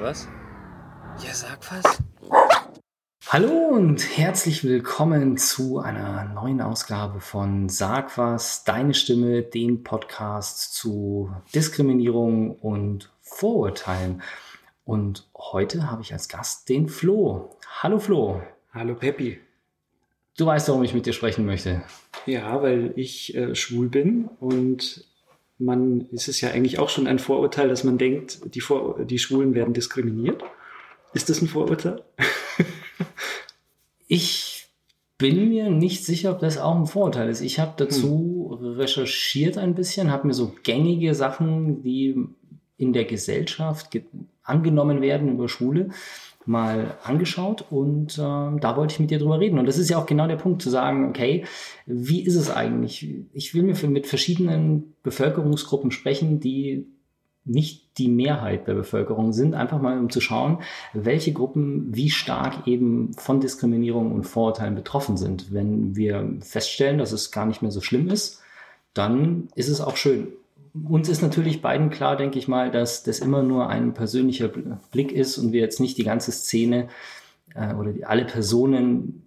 was? Ja, sag was. Hallo und herzlich willkommen zu einer neuen Ausgabe von Sag was, deine Stimme, dem Podcast zu Diskriminierung und Vorurteilen. Und heute habe ich als Gast den Flo. Hallo Flo. Hallo Peppi. Du weißt, warum ich mit dir sprechen möchte. Ja, weil ich äh, schwul bin und man ist es ja eigentlich auch schon ein Vorurteil, dass man denkt, die, Vor die Schwulen werden diskriminiert. Ist das ein Vorurteil? ich bin mir nicht sicher, ob das auch ein Vorurteil ist. Ich habe dazu hm. recherchiert ein bisschen, habe mir so gängige Sachen, die in der Gesellschaft angenommen werden über Schwule, mal angeschaut und äh, da wollte ich mit dir drüber reden. Und das ist ja auch genau der Punkt, zu sagen, okay, wie ist es eigentlich? Ich will mir mit verschiedenen Bevölkerungsgruppen sprechen, die nicht die Mehrheit der Bevölkerung sind, einfach mal um zu schauen, welche Gruppen wie stark eben von Diskriminierung und Vorurteilen betroffen sind. Wenn wir feststellen, dass es gar nicht mehr so schlimm ist, dann ist es auch schön uns ist natürlich beiden klar, denke ich mal, dass das immer nur ein persönlicher Blick ist und wir jetzt nicht die ganze Szene äh, oder die, alle Personen,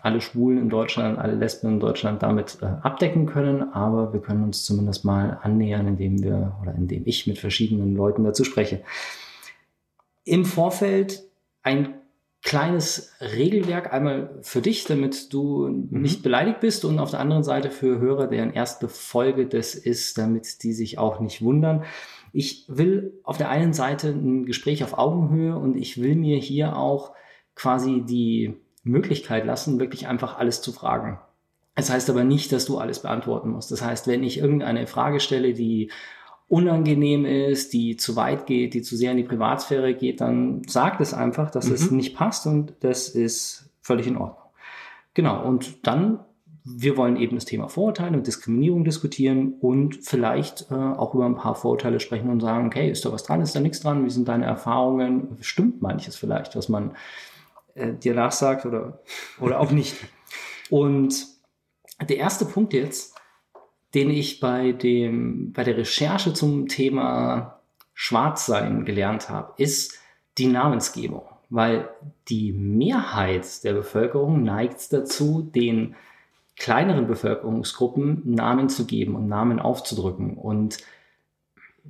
alle Schwulen in Deutschland, alle Lesben in Deutschland damit äh, abdecken können, aber wir können uns zumindest mal annähern, indem wir oder indem ich mit verschiedenen Leuten dazu spreche. Im Vorfeld ein kleines Regelwerk einmal für dich, damit du mhm. nicht beleidigt bist und auf der anderen Seite für Hörer, deren erste Folge das ist, damit die sich auch nicht wundern. Ich will auf der einen Seite ein Gespräch auf Augenhöhe und ich will mir hier auch quasi die Möglichkeit lassen, wirklich einfach alles zu fragen. Das heißt aber nicht, dass du alles beantworten musst. Das heißt, wenn ich irgendeine Frage stelle, die unangenehm ist, die zu weit geht, die zu sehr in die Privatsphäre geht, dann sagt es einfach, dass mhm. es nicht passt und das ist völlig in Ordnung. Genau, und dann, wir wollen eben das Thema Vorurteile und Diskriminierung diskutieren und vielleicht äh, auch über ein paar Vorurteile sprechen und sagen, okay, ist da was dran, ist da nichts dran, wie sind deine Erfahrungen, stimmt manches vielleicht, was man äh, dir nachsagt oder, oder auch nicht. Und der erste Punkt jetzt, den ich bei, dem, bei der Recherche zum Thema Schwarzsein gelernt habe, ist die Namensgebung. Weil die Mehrheit der Bevölkerung neigt dazu, den kleineren Bevölkerungsgruppen Namen zu geben und Namen aufzudrücken. Und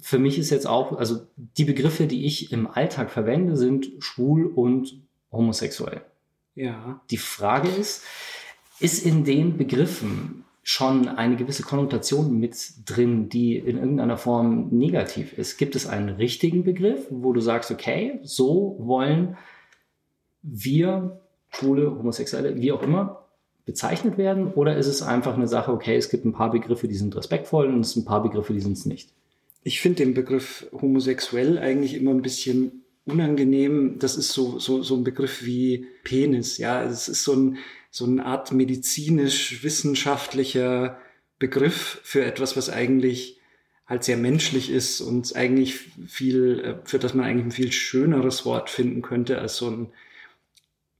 für mich ist jetzt auch, also die Begriffe, die ich im Alltag verwende, sind schwul und homosexuell. Ja. Die Frage ist, ist in den Begriffen schon eine gewisse Konnotation mit drin, die in irgendeiner Form negativ ist? Gibt es einen richtigen Begriff, wo du sagst, okay, so wollen wir, Schwule, Homosexuelle, wie auch immer, bezeichnet werden? Oder ist es einfach eine Sache, okay, es gibt ein paar Begriffe, die sind respektvoll und es sind ein paar Begriffe, die sind es nicht? Ich finde den Begriff homosexuell eigentlich immer ein bisschen unangenehm. Das ist so, so, so ein Begriff wie Penis. Ja, es ist so ein, so eine Art medizinisch-wissenschaftlicher Begriff für etwas, was eigentlich halt sehr menschlich ist und eigentlich viel, äh, für das man eigentlich ein viel schöneres Wort finden könnte als so ein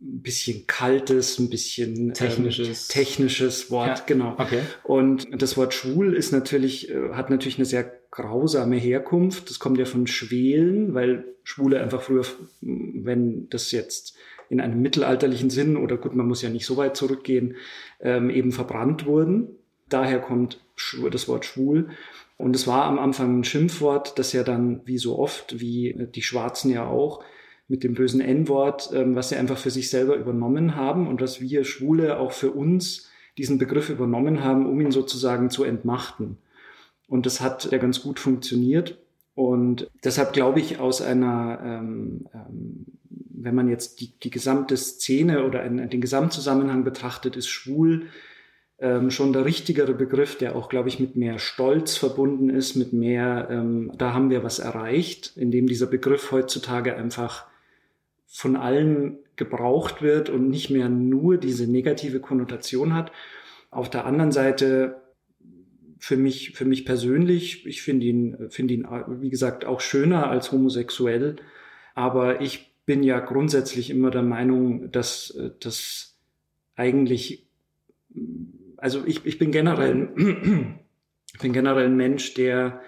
bisschen kaltes, ein bisschen technisches, ähm, technisches Wort, ja, genau. Okay. Und das Wort schwul ist natürlich, äh, hat natürlich eine sehr grausame Herkunft. Das kommt ja von Schwelen, weil Schwule einfach früher, wenn das jetzt in einem mittelalterlichen Sinn oder gut, man muss ja nicht so weit zurückgehen, ähm, eben verbrannt wurden. Daher kommt das Wort schwul. Und es war am Anfang ein Schimpfwort, das ja dann, wie so oft, wie die Schwarzen ja auch, mit dem bösen N-Wort, ähm, was sie einfach für sich selber übernommen haben und dass wir Schwule auch für uns diesen Begriff übernommen haben, um ihn sozusagen zu entmachten. Und das hat ja ganz gut funktioniert. Und deshalb glaube ich, aus einer ähm, ähm, wenn man jetzt die, die gesamte Szene oder einen, den Gesamtzusammenhang betrachtet, ist schwul ähm, schon der richtigere Begriff, der auch, glaube ich, mit mehr Stolz verbunden ist, mit mehr, ähm, da haben wir was erreicht, indem dieser Begriff heutzutage einfach von allen gebraucht wird und nicht mehr nur diese negative Konnotation hat. Auf der anderen Seite für mich, für mich persönlich, ich finde ihn, finde ihn, wie gesagt, auch schöner als homosexuell. Aber ich bin ja grundsätzlich immer der Meinung, dass äh, das eigentlich, also ich, ich bin generell, ich bin generell ein Mensch, der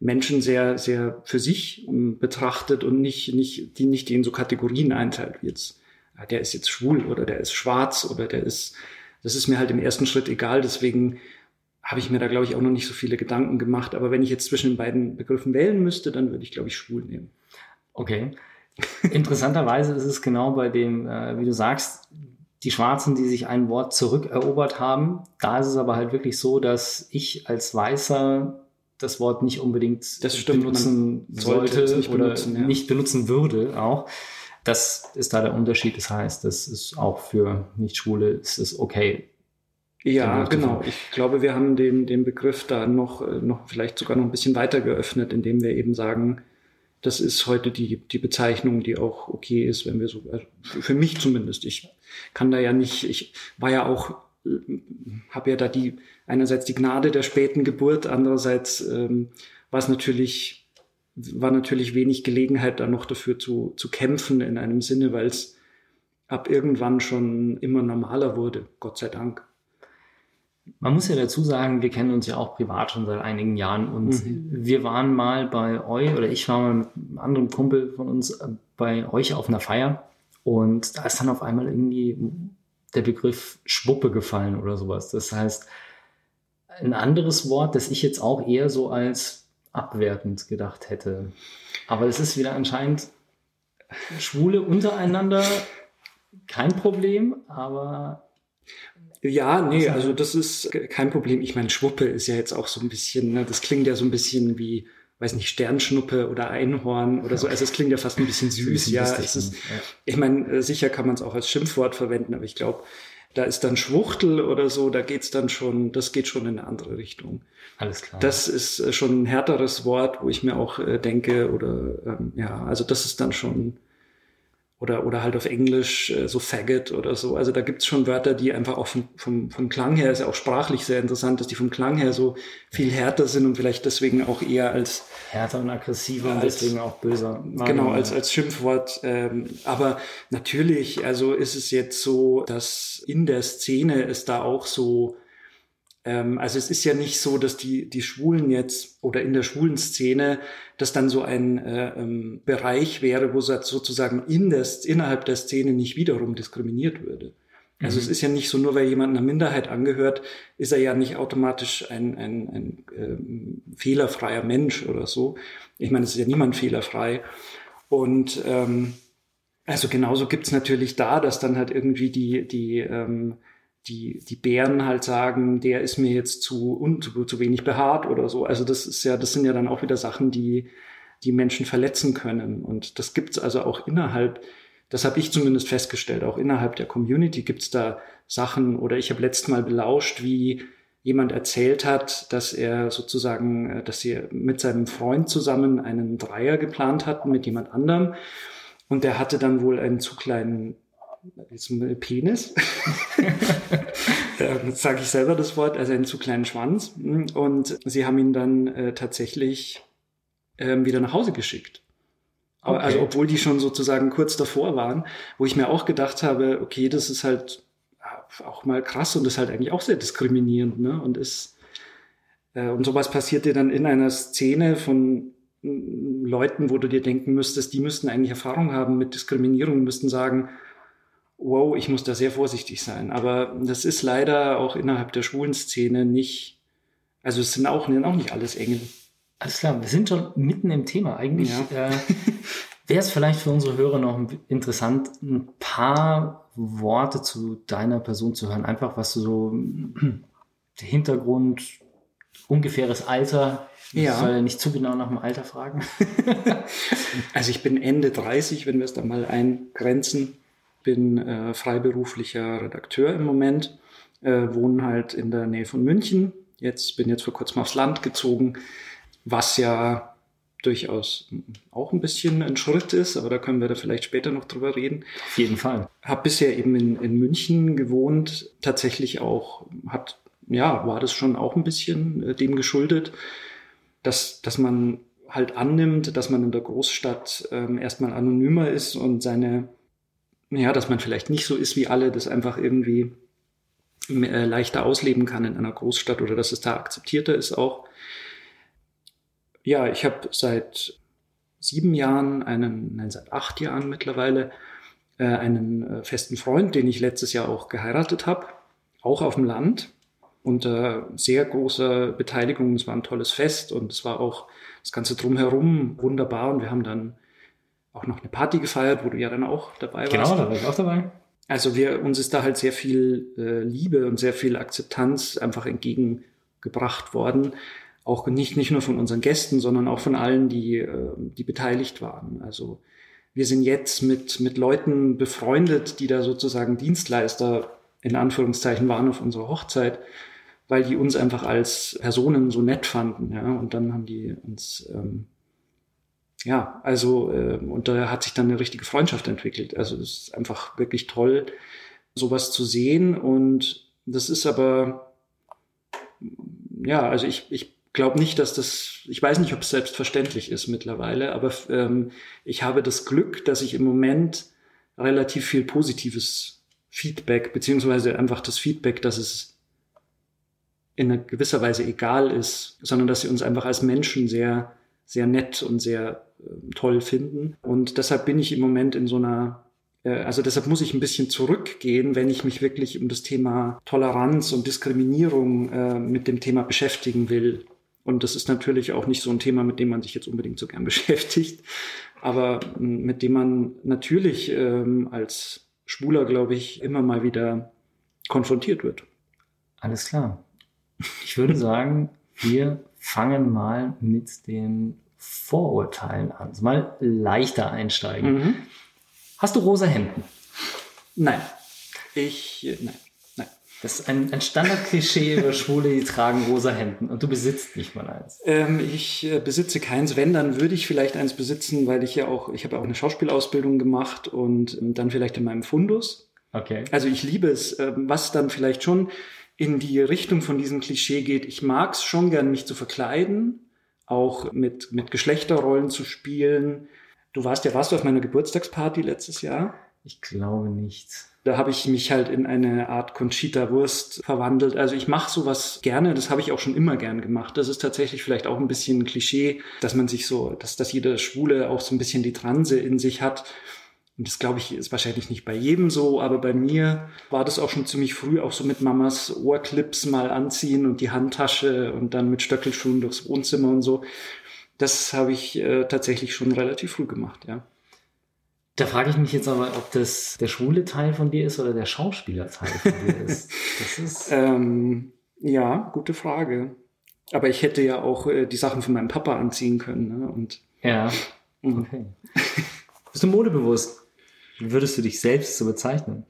Menschen sehr, sehr für sich ähm, betrachtet und nicht, nicht, die nicht in so Kategorien einteilt, wie jetzt, der ist jetzt schwul oder der ist schwarz oder der ist, das ist mir halt im ersten Schritt egal, deswegen habe ich mir da, glaube ich, auch noch nicht so viele Gedanken gemacht. Aber wenn ich jetzt zwischen den beiden Begriffen wählen müsste, dann würde ich, glaube ich, schwul nehmen. Okay. Interessanterweise ist es genau bei dem, äh, wie du sagst, die Schwarzen, die sich ein Wort zurückerobert haben. Da ist es aber halt wirklich so, dass ich als Weißer das Wort nicht unbedingt benutzen sollte nicht oder benutzen, ja. nicht benutzen würde auch. Das ist da der Unterschied. Das heißt, das ist auch für Nicht-Schwule ist es okay. Ja, genau. Ich glaube, wir haben den, den Begriff da noch, äh, noch vielleicht sogar noch ein bisschen weiter geöffnet, indem wir eben sagen, das ist heute die, die Bezeichnung, die auch okay ist, wenn wir so, also für mich zumindest. Ich kann da ja nicht, ich war ja auch, habe ja da die, einerseits die Gnade der späten Geburt, andererseits ähm, war es natürlich, war natürlich wenig Gelegenheit da noch dafür zu, zu kämpfen in einem Sinne, weil es ab irgendwann schon immer normaler wurde, Gott sei Dank. Man muss ja dazu sagen, wir kennen uns ja auch privat schon seit einigen Jahren und mhm. wir waren mal bei euch oder ich war mal mit einem anderen Kumpel von uns äh, bei euch auf einer Feier und da ist dann auf einmal irgendwie der Begriff Schwuppe gefallen oder sowas. Das heißt, ein anderes Wort, das ich jetzt auch eher so als abwertend gedacht hätte. Aber es ist wieder anscheinend Schwule untereinander kein Problem, aber ja, nee, also das ist kein Problem. Ich meine, Schwuppe ist ja jetzt auch so ein bisschen, ne, das klingt ja so ein bisschen wie, weiß nicht, Sternschnuppe oder Einhorn oder so. Also es klingt ja fast ein bisschen süß, ja. Es ist, ich meine, äh, sicher kann man es auch als Schimpfwort verwenden, aber ich glaube, da ist dann Schwuchtel oder so, da geht's dann schon, das geht schon in eine andere Richtung. Alles klar. Das ist äh, schon ein härteres Wort, wo ich mir auch äh, denke, oder ähm, ja, also das ist dann schon oder, oder halt auf Englisch äh, so Faggot oder so. Also da gibt's schon Wörter, die einfach auch vom, vom, vom Klang her, ist ja auch sprachlich sehr interessant, dass die vom Klang her so viel härter sind und vielleicht deswegen auch eher als härter und aggressiver als, und deswegen auch böser. Genau, als, als Schimpfwort. Ähm, aber natürlich, also ist es jetzt so, dass in der Szene es da auch so ähm, also es ist ja nicht so, dass die, die Schwulen jetzt oder in der schwulen Szene das dann so ein äh, ähm, Bereich wäre, wo sozusagen in der, innerhalb der Szene nicht wiederum diskriminiert würde. Also mhm. es ist ja nicht so, nur weil jemand einer Minderheit angehört, ist er ja nicht automatisch ein, ein, ein ähm, fehlerfreier Mensch oder so. Ich meine, es ist ja niemand fehlerfrei. Und ähm, also genauso gibt's natürlich da, dass dann halt irgendwie die, die ähm, die, die Bären halt sagen, der ist mir jetzt zu, un, zu, zu wenig behaart oder so. Also das ist ja, das sind ja dann auch wieder Sachen, die, die Menschen verletzen können. Und das gibt's also auch innerhalb, das habe ich zumindest festgestellt, auch innerhalb der Community gibt's da Sachen, oder ich habe letztes Mal belauscht, wie jemand erzählt hat, dass er sozusagen, äh, dass sie mit seinem Freund zusammen einen Dreier geplant hatten mit jemand anderem. Und der hatte dann wohl einen zu kleinen ein Penis. Jetzt sage ich selber das Wort, also einen zu kleinen Schwanz. Und sie haben ihn dann äh, tatsächlich ähm, wieder nach Hause geschickt. Okay. Also obwohl die schon sozusagen kurz davor waren, wo ich mir auch gedacht habe, okay, das ist halt auch mal krass und ist halt eigentlich auch sehr diskriminierend, ne? Und ist äh, und sowas passiert dir dann in einer Szene von Leuten, wo du dir denken müsstest, die müssten eigentlich Erfahrung haben mit Diskriminierung, müssten sagen, wow, ich muss da sehr vorsichtig sein. Aber das ist leider auch innerhalb der schwulen Szene nicht, also es sind auch, auch nicht alles Engel. Alles klar, wir sind schon mitten im Thema. Eigentlich ja. äh, wäre es vielleicht für unsere Hörer noch interessant, ein paar Worte zu deiner Person zu hören. Einfach, was du so Hintergrund, ungefähres Alter, ja. Ich soll nicht zu genau nach dem Alter fragen. also ich bin Ende 30, wenn wir es da mal eingrenzen bin äh, freiberuflicher Redakteur im Moment, äh, wohne halt in der Nähe von München. Jetzt bin jetzt vor kurzem aufs Land gezogen, was ja durchaus auch ein bisschen ein Schritt ist, aber da können wir da vielleicht später noch drüber reden. Auf jeden Fall. Hab bisher eben in, in München gewohnt, tatsächlich auch hat ja war das schon auch ein bisschen äh, dem geschuldet, dass dass man halt annimmt, dass man in der Großstadt ähm, erstmal anonymer ist und seine ja, dass man vielleicht nicht so ist wie alle, das einfach irgendwie äh, leichter ausleben kann in einer Großstadt oder dass es da akzeptierter ist auch. Ja, ich habe seit sieben Jahren, einen, nein, seit acht Jahren mittlerweile, äh, einen äh, festen Freund, den ich letztes Jahr auch geheiratet habe, auch auf dem Land, unter sehr großer Beteiligung. Es war ein tolles Fest und es war auch das Ganze drumherum wunderbar und wir haben dann auch noch eine Party gefeiert, wo du ja dann auch dabei genau, warst. Genau, da war ich auch dabei. Also wir, uns ist da halt sehr viel äh, Liebe und sehr viel Akzeptanz einfach entgegengebracht worden. Auch nicht, nicht nur von unseren Gästen, sondern auch von allen, die, äh, die beteiligt waren. Also wir sind jetzt mit, mit Leuten befreundet, die da sozusagen Dienstleister in Anführungszeichen waren auf unserer Hochzeit, weil die uns einfach als Personen so nett fanden. Ja? Und dann haben die uns ähm, ja, also, äh, und da hat sich dann eine richtige Freundschaft entwickelt. Also, das ist einfach wirklich toll, sowas zu sehen. Und das ist aber, ja, also ich, ich glaube nicht, dass das, ich weiß nicht, ob es selbstverständlich ist mittlerweile, aber ähm, ich habe das Glück, dass ich im Moment relativ viel positives Feedback, beziehungsweise einfach das Feedback, dass es in einer gewisser Weise egal ist, sondern dass sie uns einfach als Menschen sehr, sehr nett und sehr toll finden. Und deshalb bin ich im Moment in so einer äh, also deshalb muss ich ein bisschen zurückgehen, wenn ich mich wirklich um das Thema Toleranz und Diskriminierung äh, mit dem Thema beschäftigen will. Und das ist natürlich auch nicht so ein Thema, mit dem man sich jetzt unbedingt so gern beschäftigt, aber mit dem man natürlich ähm, als Schwuler, glaube ich, immer mal wieder konfrontiert wird. Alles klar. Ich würde sagen, wir fangen mal mit den Vorurteilen an. Mal leichter einsteigen. Mhm. Hast du rosa Hemden? Nein. Ich, äh, nein. Nein. Das ist ein, ein Standardklischee über Schwule, die tragen rosa Hemden und du besitzt nicht mal eins. Ähm, ich äh, besitze keins. Wenn, dann würde ich vielleicht eins besitzen, weil ich ja auch, ich habe auch eine Schauspielausbildung gemacht und ähm, dann vielleicht in meinem Fundus. Okay. Also ich liebe es, ähm, was dann vielleicht schon in die Richtung von diesem Klischee geht. Ich mag es schon gern, mich zu verkleiden auch mit, mit Geschlechterrollen zu spielen. Du warst ja, warst du auf meiner Geburtstagsparty letztes Jahr? Ich glaube nicht. Da habe ich mich halt in eine Art Conchita Wurst verwandelt. Also ich mache sowas gerne, das habe ich auch schon immer gern gemacht. Das ist tatsächlich vielleicht auch ein bisschen ein Klischee, dass man sich so, dass, dass jeder Schwule auch so ein bisschen die Transe in sich hat. Und das glaube ich ist wahrscheinlich nicht bei jedem so, aber bei mir war das auch schon ziemlich früh, auch so mit Mamas Ohrclips mal anziehen und die Handtasche und dann mit Stöckelschuhen durchs Wohnzimmer und so. Das habe ich äh, tatsächlich schon relativ früh gemacht, ja. Da frage ich mich jetzt aber, ob das der schwule Teil von dir ist oder der Schauspielerteil von dir ist. Das ist ähm, ja, gute Frage. Aber ich hätte ja auch äh, die Sachen von meinem Papa anziehen können. Ne? Und, ja, mhm. okay. Bist du modebewusst? Wie würdest du dich selbst so bezeichnen?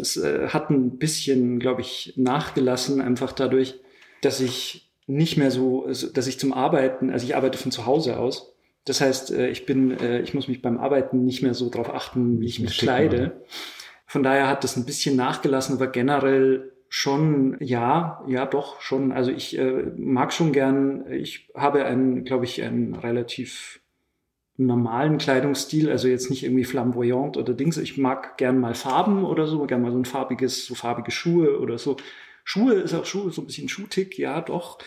Es äh, hat ein bisschen, glaube ich, nachgelassen, einfach dadurch, dass ich nicht mehr so, dass ich zum Arbeiten, also ich arbeite von zu Hause aus. Das heißt, äh, ich bin, äh, ich muss mich beim Arbeiten nicht mehr so darauf achten, wie ich mich kleide. Von daher hat das ein bisschen nachgelassen, aber generell schon, ja, ja, doch, schon. Also ich äh, mag schon gern, ich habe ein, glaube ich, ein relativ normalen Kleidungsstil, also jetzt nicht irgendwie flamboyant oder Dings. Ich mag gern mal Farben oder so, gern mal so ein farbiges, so farbige Schuhe oder so. Schuhe ist auch Schuhe, so ein bisschen Schuhtick, ja, doch.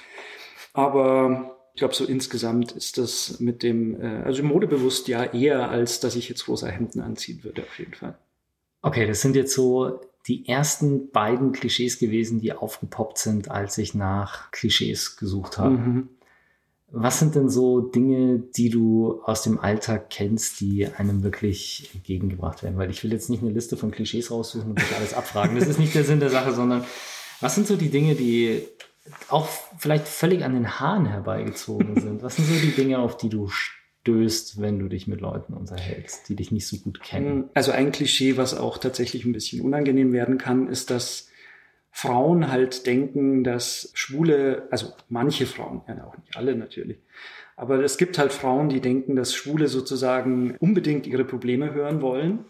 Aber ich glaube, so insgesamt ist das mit dem, äh, also modebewusst ja eher, als dass ich jetzt rosa Hemden anziehen würde, auf jeden Fall. Okay, das sind jetzt so die ersten beiden Klischees gewesen, die aufgepoppt sind, als ich nach Klischees gesucht habe. Mhm. Was sind denn so Dinge, die du aus dem Alltag kennst, die einem wirklich entgegengebracht werden? Weil ich will jetzt nicht eine Liste von Klischees raussuchen und dich alles abfragen. Das ist nicht der Sinn der Sache, sondern was sind so die Dinge, die auch vielleicht völlig an den Haaren herbeigezogen sind? Was sind so die Dinge, auf die du stößt, wenn du dich mit Leuten unterhältst, die dich nicht so gut kennen? Also ein Klischee, was auch tatsächlich ein bisschen unangenehm werden kann, ist, dass Frauen halt denken, dass Schwule, also manche Frauen, ja auch nicht alle natürlich, aber es gibt halt Frauen, die denken, dass Schwule sozusagen unbedingt ihre Probleme hören wollen,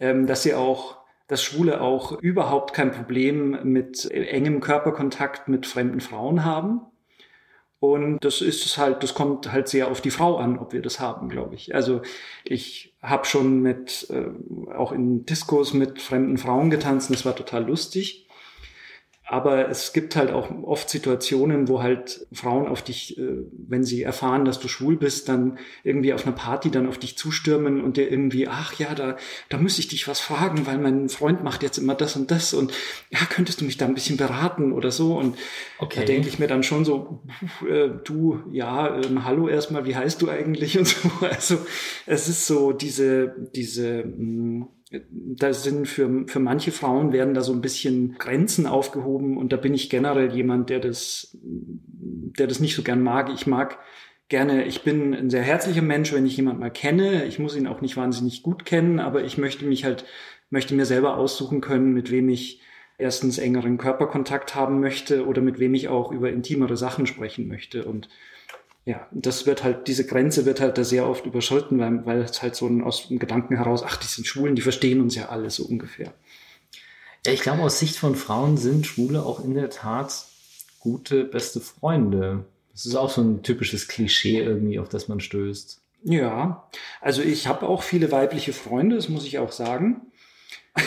ähm, dass sie auch, dass Schwule auch überhaupt kein Problem mit engem Körperkontakt mit fremden Frauen haben. Und das ist es halt, das kommt halt sehr auf die Frau an, ob wir das haben, glaube ich. Also ich habe schon mit, äh, auch in Diskos mit fremden Frauen getanzt, das war total lustig. Aber es gibt halt auch oft Situationen, wo halt Frauen auf dich, äh, wenn sie erfahren, dass du schwul bist, dann irgendwie auf einer Party dann auf dich zustürmen und dir irgendwie, ach ja, da, da müsste ich dich was fragen, weil mein Freund macht jetzt immer das und das und ja, könntest du mich da ein bisschen beraten oder so? Und okay. da denke ich mir dann schon so, äh, du, ja, äh, hallo erstmal, wie heißt du eigentlich und so. Also es ist so diese, diese, mh, hm, da sind für, für manche Frauen werden da so ein bisschen Grenzen aufgehoben und da bin ich generell jemand, der das, der das nicht so gern mag. Ich mag gerne, ich bin ein sehr herzlicher Mensch, wenn ich jemand mal kenne. Ich muss ihn auch nicht wahnsinnig gut kennen, aber ich möchte mich halt, möchte mir selber aussuchen können, mit wem ich erstens engeren Körperkontakt haben möchte oder mit wem ich auch über intimere Sachen sprechen möchte und ja, das wird halt, diese Grenze wird halt da sehr oft überschritten, weil, weil es halt so ein, aus dem Gedanken heraus, ach, die sind Schwulen, die verstehen uns ja alle so ungefähr. Ja, ich glaube, aus Sicht von Frauen sind Schwule auch in der Tat gute, beste Freunde. Das ist auch so ein typisches Klischee irgendwie, auf das man stößt. Ja, also ich habe auch viele weibliche Freunde, das muss ich auch sagen.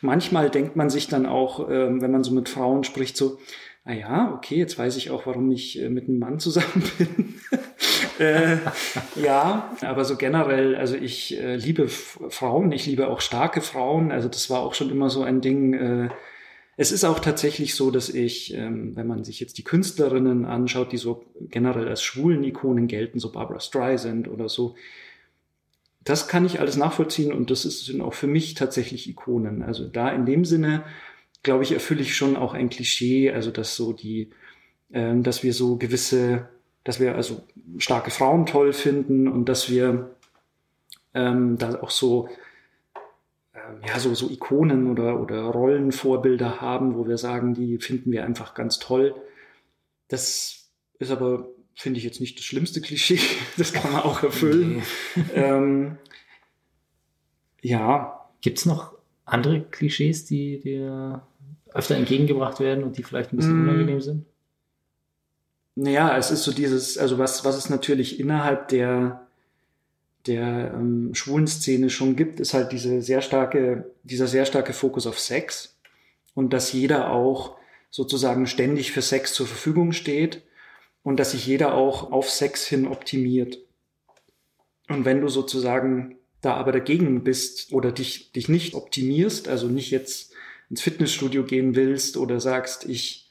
Manchmal denkt man sich dann auch, ähm, wenn man so mit Frauen spricht, so, ah ja, okay, jetzt weiß ich auch, warum ich äh, mit einem Mann zusammen bin. äh, ja, aber so generell, also ich äh, liebe Frauen, ich liebe auch starke Frauen. Also das war auch schon immer so ein Ding. Äh, es ist auch tatsächlich so, dass ich, ähm, wenn man sich jetzt die Künstlerinnen anschaut, die so generell als schwulen Ikonen gelten, so Barbara Streisand oder so, das kann ich alles nachvollziehen und das ist, sind auch für mich tatsächlich Ikonen. Also da in dem Sinne glaube ich, erfülle ich schon auch ein Klischee, also dass so die, ähm, dass wir so gewisse, dass wir also starke Frauen toll finden und dass wir ähm, da auch so ähm, ja, so, so Ikonen oder, oder Rollenvorbilder haben, wo wir sagen, die finden wir einfach ganz toll. Das ist aber, finde ich, jetzt nicht das schlimmste Klischee. Das kann man auch erfüllen. Nee. ähm, ja. Gibt es noch andere Klischees, die dir öfter entgegengebracht werden und die vielleicht ein bisschen mm. unangenehm sind? Naja, es ist so dieses, also was, was es natürlich innerhalb der, der ähm, schwulen Szene schon gibt, ist halt diese sehr starke, dieser sehr starke Fokus auf Sex und dass jeder auch sozusagen ständig für Sex zur Verfügung steht und dass sich jeder auch auf Sex hin optimiert. Und wenn du sozusagen da aber dagegen bist oder dich, dich nicht optimierst, also nicht jetzt ins Fitnessstudio gehen willst oder sagst, ich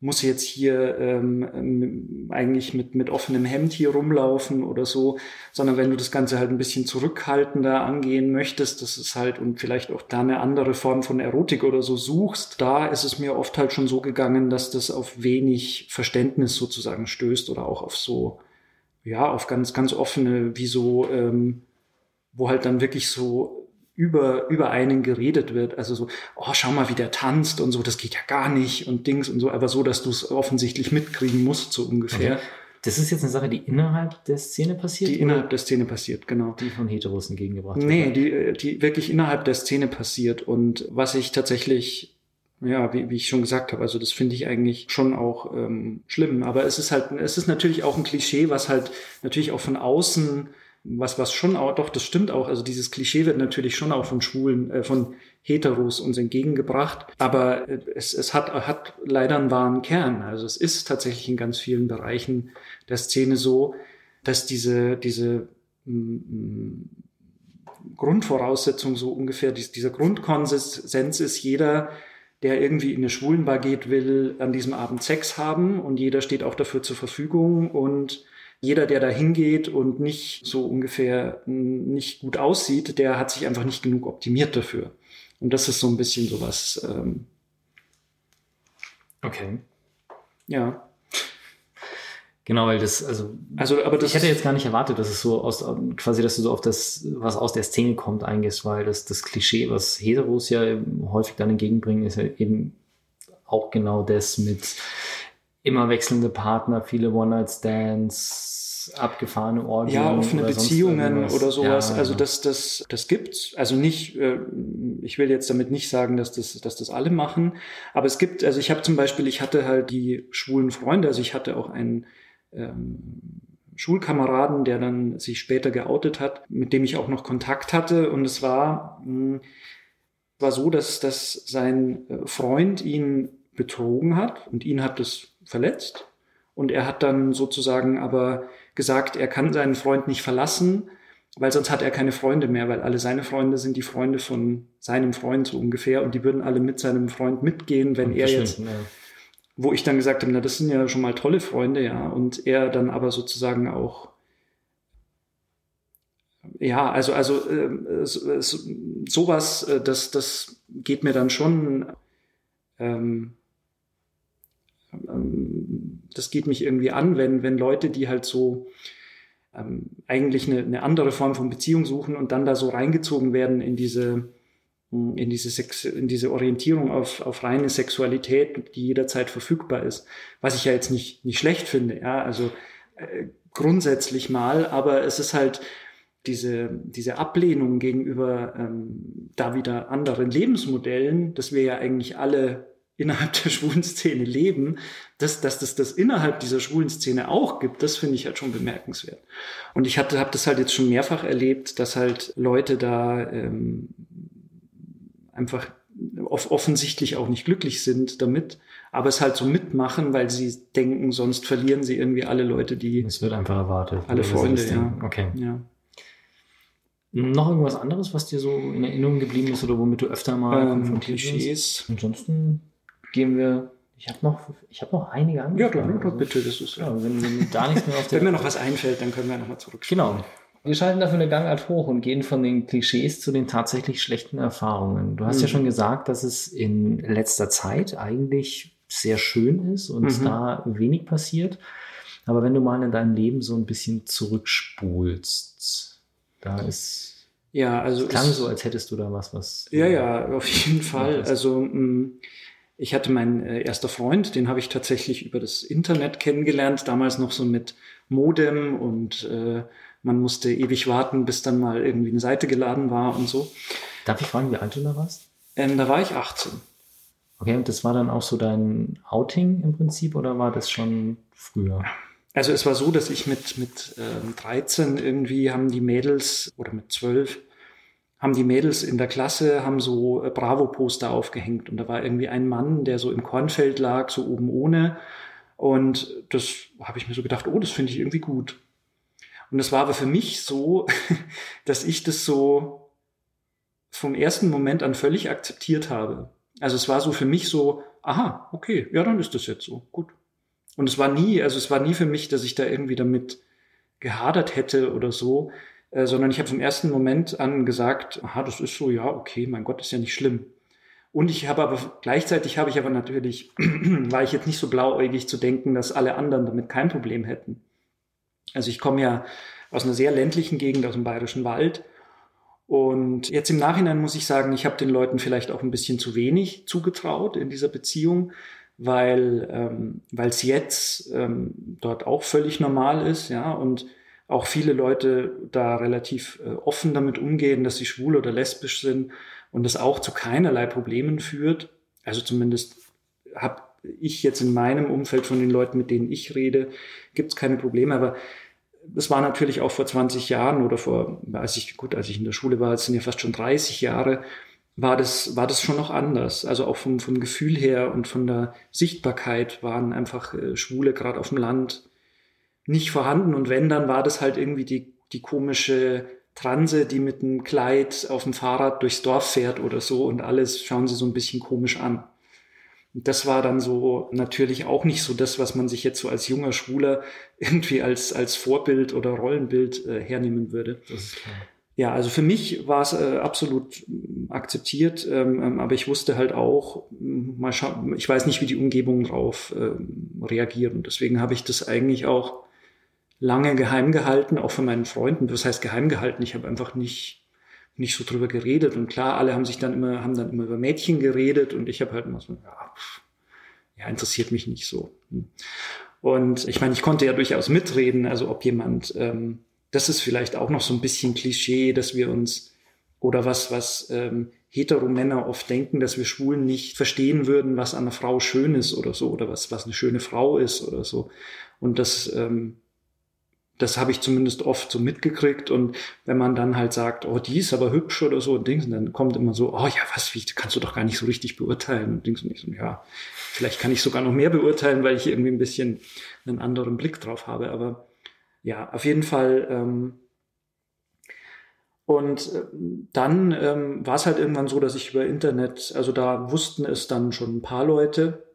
muss jetzt hier ähm, ähm, eigentlich mit, mit offenem Hemd hier rumlaufen oder so, sondern wenn du das Ganze halt ein bisschen zurückhaltender angehen möchtest, das ist halt und vielleicht auch da eine andere Form von Erotik oder so suchst, da ist es mir oft halt schon so gegangen, dass das auf wenig Verständnis sozusagen stößt oder auch auf so, ja, auf ganz, ganz offene, wie so, ähm, wo halt dann wirklich so über, über einen geredet wird. Also so, oh, schau mal, wie der tanzt und so, das geht ja gar nicht und Dings und so, aber so, dass du es offensichtlich mitkriegen musst, so ungefähr. Okay. Das ist jetzt eine Sache, die innerhalb der Szene passiert? Die innerhalb der Szene passiert, genau. Die von Heteros entgegengebracht wird? Nee, die, die wirklich innerhalb der Szene passiert. Und was ich tatsächlich, ja, wie, wie ich schon gesagt habe, also das finde ich eigentlich schon auch ähm, schlimm. Aber es ist halt, es ist natürlich auch ein Klischee, was halt natürlich auch von außen was, was schon auch, doch, das stimmt auch. Also dieses Klischee wird natürlich schon auch von Schwulen, äh, von Heteros uns entgegengebracht. Aber äh, es, es hat, hat leider einen wahren Kern. Also es ist tatsächlich in ganz vielen Bereichen der Szene so, dass diese, diese mm, mm, Grundvoraussetzung so ungefähr, dieser Grundkonsens ist, jeder, der irgendwie in eine Schwulenbar geht, will an diesem Abend Sex haben und jeder steht auch dafür zur Verfügung und jeder, der da hingeht und nicht so ungefähr nicht gut aussieht, der hat sich einfach nicht genug optimiert dafür. Und das ist so ein bisschen sowas. Ähm, okay. Ja. Genau, weil das, also, also aber das ich hätte jetzt gar nicht erwartet, dass es so aus, quasi, dass du so auf das, was aus der Szene kommt, eingehst, weil das, das Klischee, was Heteros ja häufig dann entgegenbringen, ist ja eben auch genau das mit, immer wechselnde Partner, viele One-Night-Stands, abgefahrene Orte. Ja, offene oder Beziehungen oder sowas. Ja, also genau. das, das, das gibt's. Also nicht, äh, ich will jetzt damit nicht sagen, dass das, dass das alle machen, aber es gibt, also ich habe zum Beispiel, ich hatte halt die schwulen Freunde, also ich hatte auch einen ähm, Schulkameraden, der dann sich später geoutet hat, mit dem ich auch noch Kontakt hatte und es war, mh, hm, war so, dass, dass sein äh, Freund ihn betrogen hat und ihn hat das verletzt. Und er hat dann sozusagen aber gesagt, er kann seinen Freund nicht verlassen, weil sonst hat er keine Freunde mehr, weil alle seine Freunde sind die Freunde von seinem Freund so ungefähr und die würden alle mit seinem Freund mitgehen, wenn er jetzt, ja. wo ich dann gesagt habe, na, das sind ja schon mal tolle Freunde, ja, und er dann aber sozusagen auch ja, also also äh, sowas, äh, das das geht mir dann schon, ähm, ähm, das geht mich irgendwie an, wenn wenn Leute, die halt so ähm, eigentlich eine, eine andere Form von Beziehung suchen und dann da so reingezogen werden in diese in diese, Sex, in diese Orientierung auf, auf reine Sexualität, die jederzeit verfügbar ist, was ich ja jetzt nicht, nicht schlecht finde, ja, also äh, grundsätzlich mal, aber es ist halt, diese, diese Ablehnung gegenüber ähm, da wieder anderen Lebensmodellen, dass wir ja eigentlich alle innerhalb der schwulen Szene leben, dass, dass das das innerhalb dieser schwulen Szene auch gibt, das finde ich halt schon bemerkenswert. Und ich hatte habe das halt jetzt schon mehrfach erlebt, dass halt Leute da ähm, einfach off offensichtlich auch nicht glücklich sind damit, aber es halt so mitmachen, weil sie denken, sonst verlieren sie irgendwie alle Leute, die. Es wird einfach erwartet. Alle Freunde, ja. Okay. Ja. Noch irgendwas anderes, was dir so in Erinnerung geblieben ist oder womit du öfter mal ähm, konfrontiert Klischees. Ansonsten gehen wir. Ich habe noch, ich habe noch einige andere. Ja, klar, also, bitte, das ist ja. Wenn, wenn da nichts mehr auf der Wenn mir noch was einfällt, dann können wir nochmal zurück. Genau. Wir schalten dafür eine Gangart hoch und gehen von den Klischees zu den tatsächlich schlechten Erfahrungen. Du hast mhm. ja schon gesagt, dass es in letzter Zeit eigentlich sehr schön ist und mhm. da wenig passiert. Aber wenn du mal in deinem Leben so ein bisschen zurückspulst, da ist. Ja, also. Es klang so, als hättest du da was, was. Ja, ja, auf jeden Fall. Also, mm, ich hatte meinen äh, erster Freund, den habe ich tatsächlich über das Internet kennengelernt, damals noch so mit Modem und äh, man musste ewig warten, bis dann mal irgendwie eine Seite geladen war und so. Darf ich fragen, wie alt du da warst? Ähm, da war ich 18. Okay, und das war dann auch so dein Outing im Prinzip oder war das schon früher? Also es war so, dass ich mit, mit ähm, 13 irgendwie haben die Mädels oder mit 12 haben die Mädels in der Klasse haben so äh, Bravo-Poster aufgehängt und da war irgendwie ein Mann, der so im Kornfeld lag, so oben ohne und das habe ich mir so gedacht, oh, das finde ich irgendwie gut. Und das war aber für mich so, dass ich das so vom ersten Moment an völlig akzeptiert habe. Also es war so für mich so, aha, okay, ja, dann ist das jetzt so, gut. Und es war nie, also es war nie für mich, dass ich da irgendwie damit gehadert hätte oder so, äh, sondern ich habe vom ersten Moment an gesagt, aha, das ist so, ja, okay, mein Gott, ist ja nicht schlimm. Und ich habe aber gleichzeitig habe ich aber natürlich, war ich jetzt nicht so blauäugig zu denken, dass alle anderen damit kein Problem hätten. Also ich komme ja aus einer sehr ländlichen Gegend, aus dem Bayerischen Wald. Und jetzt im Nachhinein muss ich sagen, ich habe den Leuten vielleicht auch ein bisschen zu wenig zugetraut in dieser Beziehung, weil ähm, es jetzt ähm, dort auch völlig normal ist, ja, und auch viele Leute da relativ äh, offen damit umgehen, dass sie schwul oder lesbisch sind und das auch zu keinerlei Problemen führt. Also zumindest habe ich jetzt in meinem Umfeld von den Leuten, mit denen ich rede, gibt es keine Probleme. Aber das war natürlich auch vor 20 Jahren oder vor, als ich, gut, als ich in der Schule war, es sind ja fast schon 30 Jahre, war das, war das schon noch anders. Also auch vom, vom Gefühl her und von der Sichtbarkeit waren einfach äh, Schwule gerade auf dem Land nicht vorhanden. Und wenn, dann war das halt irgendwie die, die komische Transe, die mit einem Kleid auf dem Fahrrad durchs Dorf fährt oder so und alles schauen sie so ein bisschen komisch an. Und das war dann so natürlich auch nicht so das, was man sich jetzt so als junger Schwuler irgendwie als, als Vorbild oder Rollenbild äh, hernehmen würde. Ja, also für mich war es äh, absolut akzeptiert, ähm, ähm, aber ich wusste halt auch, mal schauen, ich weiß nicht, wie die Umgebung darauf ähm, reagiert. Und deswegen habe ich das eigentlich auch lange geheim gehalten, auch von meinen Freunden. Was heißt geheim gehalten? Ich habe einfach nicht nicht so drüber geredet. Und klar, alle haben sich dann immer, haben dann immer über Mädchen geredet und ich habe halt immer so, ja, pff, ja, interessiert mich nicht so. Hm. Und ich meine, ich konnte ja durchaus mitreden, also ob jemand ähm, das ist vielleicht auch noch so ein bisschen Klischee, dass wir uns oder was, was ähm, Heteromänner oft denken, dass wir Schwulen nicht verstehen würden, was an einer Frau schön ist oder so, oder was, was eine schöne Frau ist oder so. Und das, ähm, das habe ich zumindest oft so mitgekriegt. Und wenn man dann halt sagt, oh, die ist aber hübsch oder so und Dings, dann kommt immer so, oh ja, was, wie kannst du doch gar nicht so richtig beurteilen und Dings und ich so, ja, vielleicht kann ich sogar noch mehr beurteilen, weil ich irgendwie ein bisschen einen anderen Blick drauf habe. Aber ja, auf jeden Fall. Ähm, und äh, dann ähm, war es halt irgendwann so, dass ich über Internet, also da wussten es dann schon ein paar Leute,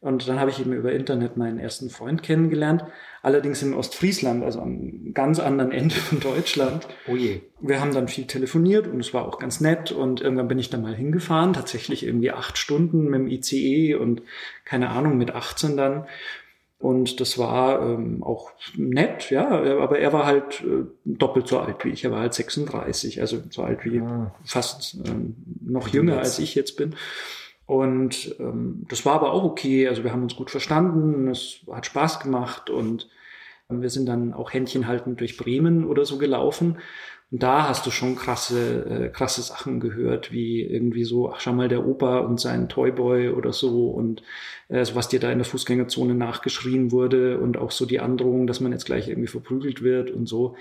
und dann habe ich eben über Internet meinen ersten Freund kennengelernt, allerdings in Ostfriesland, also am ganz anderen Ende von Deutschland. Oh je. Wir haben dann viel telefoniert und es war auch ganz nett und irgendwann bin ich dann mal hingefahren, tatsächlich irgendwie acht Stunden mit dem ICE und keine Ahnung, mit 18 dann. Und das war ähm, auch nett, ja, aber er war halt äh, doppelt so alt wie ich. Er war halt 36, also so alt wie ah. fast ähm, noch jünger als ich jetzt bin. Und ähm, das war aber auch okay. Also wir haben uns gut verstanden, es hat Spaß gemacht und wir sind dann auch händchenhaltend durch Bremen oder so gelaufen. Und da hast du schon krasse, äh, krasse Sachen gehört, wie irgendwie so, ach schau mal, der Opa und sein Toyboy oder so und äh, so was dir da in der Fußgängerzone nachgeschrien wurde und auch so die Androhung, dass man jetzt gleich irgendwie verprügelt wird und so.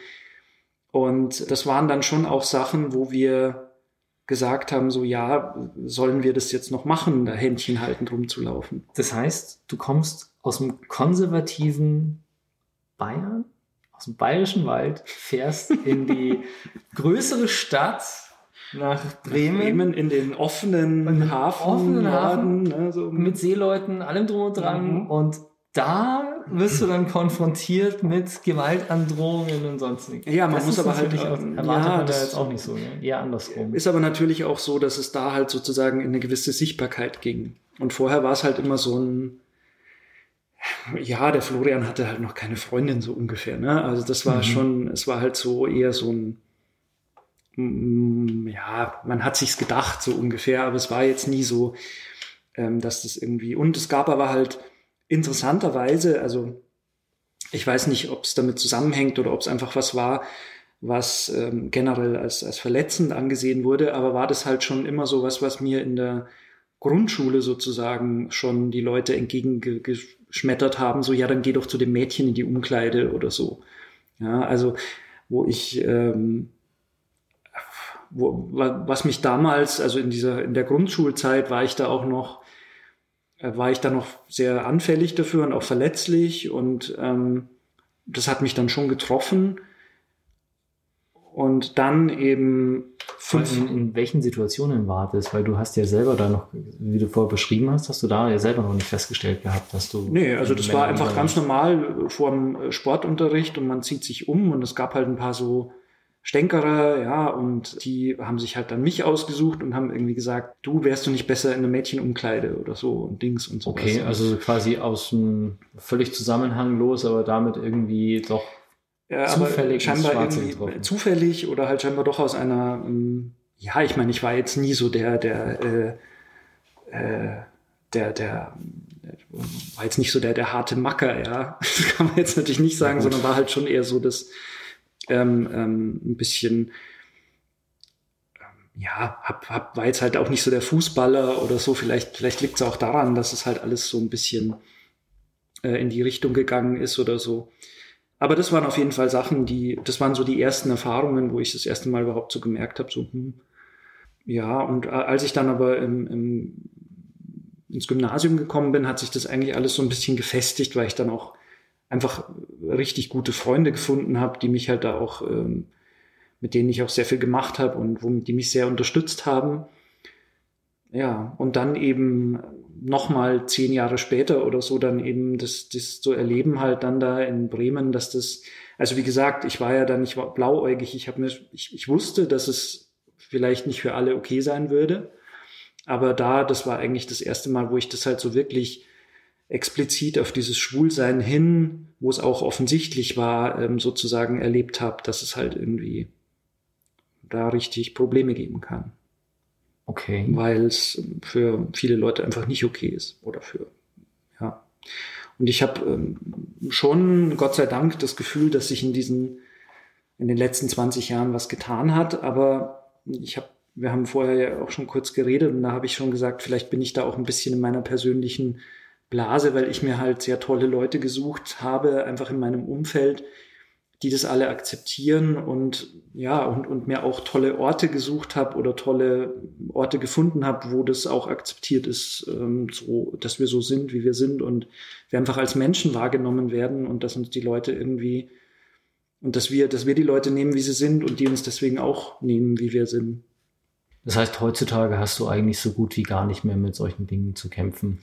Und das waren dann schon auch Sachen, wo wir gesagt haben, so ja, sollen wir das jetzt noch machen, da Händchen haltend rumzulaufen. Das heißt, du kommst aus dem konservativen Bayern, aus dem bayerischen Wald, fährst in die größere Stadt nach Bremen. Bremen in den offenen Hafen, offenen Hafen ne, so. mit Seeleuten, allem drum und dran mhm. und da wirst du dann konfrontiert mit Gewaltandrohungen und sonstigen. Ja, man das muss aber halt auch, erwartet ja, man da jetzt auch nicht so, ne? eher andersrum. Ist aber natürlich auch so, dass es da halt sozusagen in eine gewisse Sichtbarkeit ging. Und vorher war es halt immer so ein, ja, der Florian hatte halt noch keine Freundin so ungefähr, ne? Also das war mhm. schon, es war halt so eher so ein, mm, ja, man hat sich's gedacht so ungefähr, aber es war jetzt nie so, ähm, dass das irgendwie, und es gab aber halt, interessanterweise, also ich weiß nicht, ob es damit zusammenhängt oder ob es einfach was war, was ähm, generell als, als verletzend angesehen wurde, aber war das halt schon immer so was, was mir in der Grundschule sozusagen schon die Leute entgegengeschmettert haben, so ja, dann geh doch zu dem Mädchen in die Umkleide oder so. Ja, also wo ich ähm, wo, was mich damals, also in dieser in der Grundschulzeit war ich da auch noch war ich dann noch sehr anfällig dafür und auch verletzlich und ähm, das hat mich dann schon getroffen. Und dann eben fünf. In, in, welchen Situationen war das? Weil du hast ja selber da noch, wie du vorher beschrieben hast, hast du da ja selber noch nicht festgestellt gehabt, dass du. Nee, also das war einfach ganz normal vor dem Sportunterricht und man zieht sich um und es gab halt ein paar so Stänkerer, ja, und die haben sich halt dann mich ausgesucht und haben irgendwie gesagt, du wärst du nicht besser in einer Mädchenumkleide oder so und Dings und so. Okay, also quasi aus einem völlig zusammenhanglos, aber damit irgendwie doch ja, zufällig scheinbar irgendwie zufällig oder halt scheinbar doch aus einer, ähm, ja, ich meine, ich war jetzt nie so der, der, äh, äh, der, der, war jetzt nicht so der, der harte Macker, ja. Das kann man jetzt natürlich nicht sagen, ja, sondern war halt schon eher so das, ähm, ähm, ein bisschen, ähm, ja, hab, hab, war jetzt halt auch nicht so der Fußballer oder so. Vielleicht, vielleicht liegt es auch daran, dass es halt alles so ein bisschen äh, in die Richtung gegangen ist oder so. Aber das waren auf jeden Fall Sachen, die, das waren so die ersten Erfahrungen, wo ich das erste Mal überhaupt so gemerkt habe, so, hm, ja, und als ich dann aber im, im, ins Gymnasium gekommen bin, hat sich das eigentlich alles so ein bisschen gefestigt, weil ich dann auch einfach richtig gute Freunde gefunden habe, die mich halt da auch, ähm, mit denen ich auch sehr viel gemacht habe und womit die mich sehr unterstützt haben. Ja, und dann eben nochmal zehn Jahre später oder so dann eben das, das zu erleben halt dann da in Bremen, dass das, also wie gesagt, ich war ja dann, ich war blauäugig, ich habe mir, ich, ich wusste, dass es vielleicht nicht für alle okay sein würde, aber da, das war eigentlich das erste Mal, wo ich das halt so wirklich explizit auf dieses Schwulsein hin, wo es auch offensichtlich war, ähm, sozusagen erlebt habe, dass es halt irgendwie da richtig Probleme geben kann. Okay. Weil es für viele Leute einfach nicht okay ist oder für, ja. Und ich habe ähm, schon, Gott sei Dank, das Gefühl, dass sich in diesen, in den letzten 20 Jahren was getan hat, aber ich habe, wir haben vorher ja auch schon kurz geredet und da habe ich schon gesagt, vielleicht bin ich da auch ein bisschen in meiner persönlichen Blase, weil ich mir halt sehr tolle Leute gesucht habe, einfach in meinem Umfeld, die das alle akzeptieren und ja, und, und mir auch tolle Orte gesucht habe oder tolle Orte gefunden habe, wo das auch akzeptiert ist, ähm, so, dass wir so sind, wie wir sind und wir einfach als Menschen wahrgenommen werden und dass uns die Leute irgendwie und dass wir, dass wir die Leute nehmen, wie sie sind und die uns deswegen auch nehmen, wie wir sind. Das heißt, heutzutage hast du eigentlich so gut wie gar nicht mehr mit solchen Dingen zu kämpfen.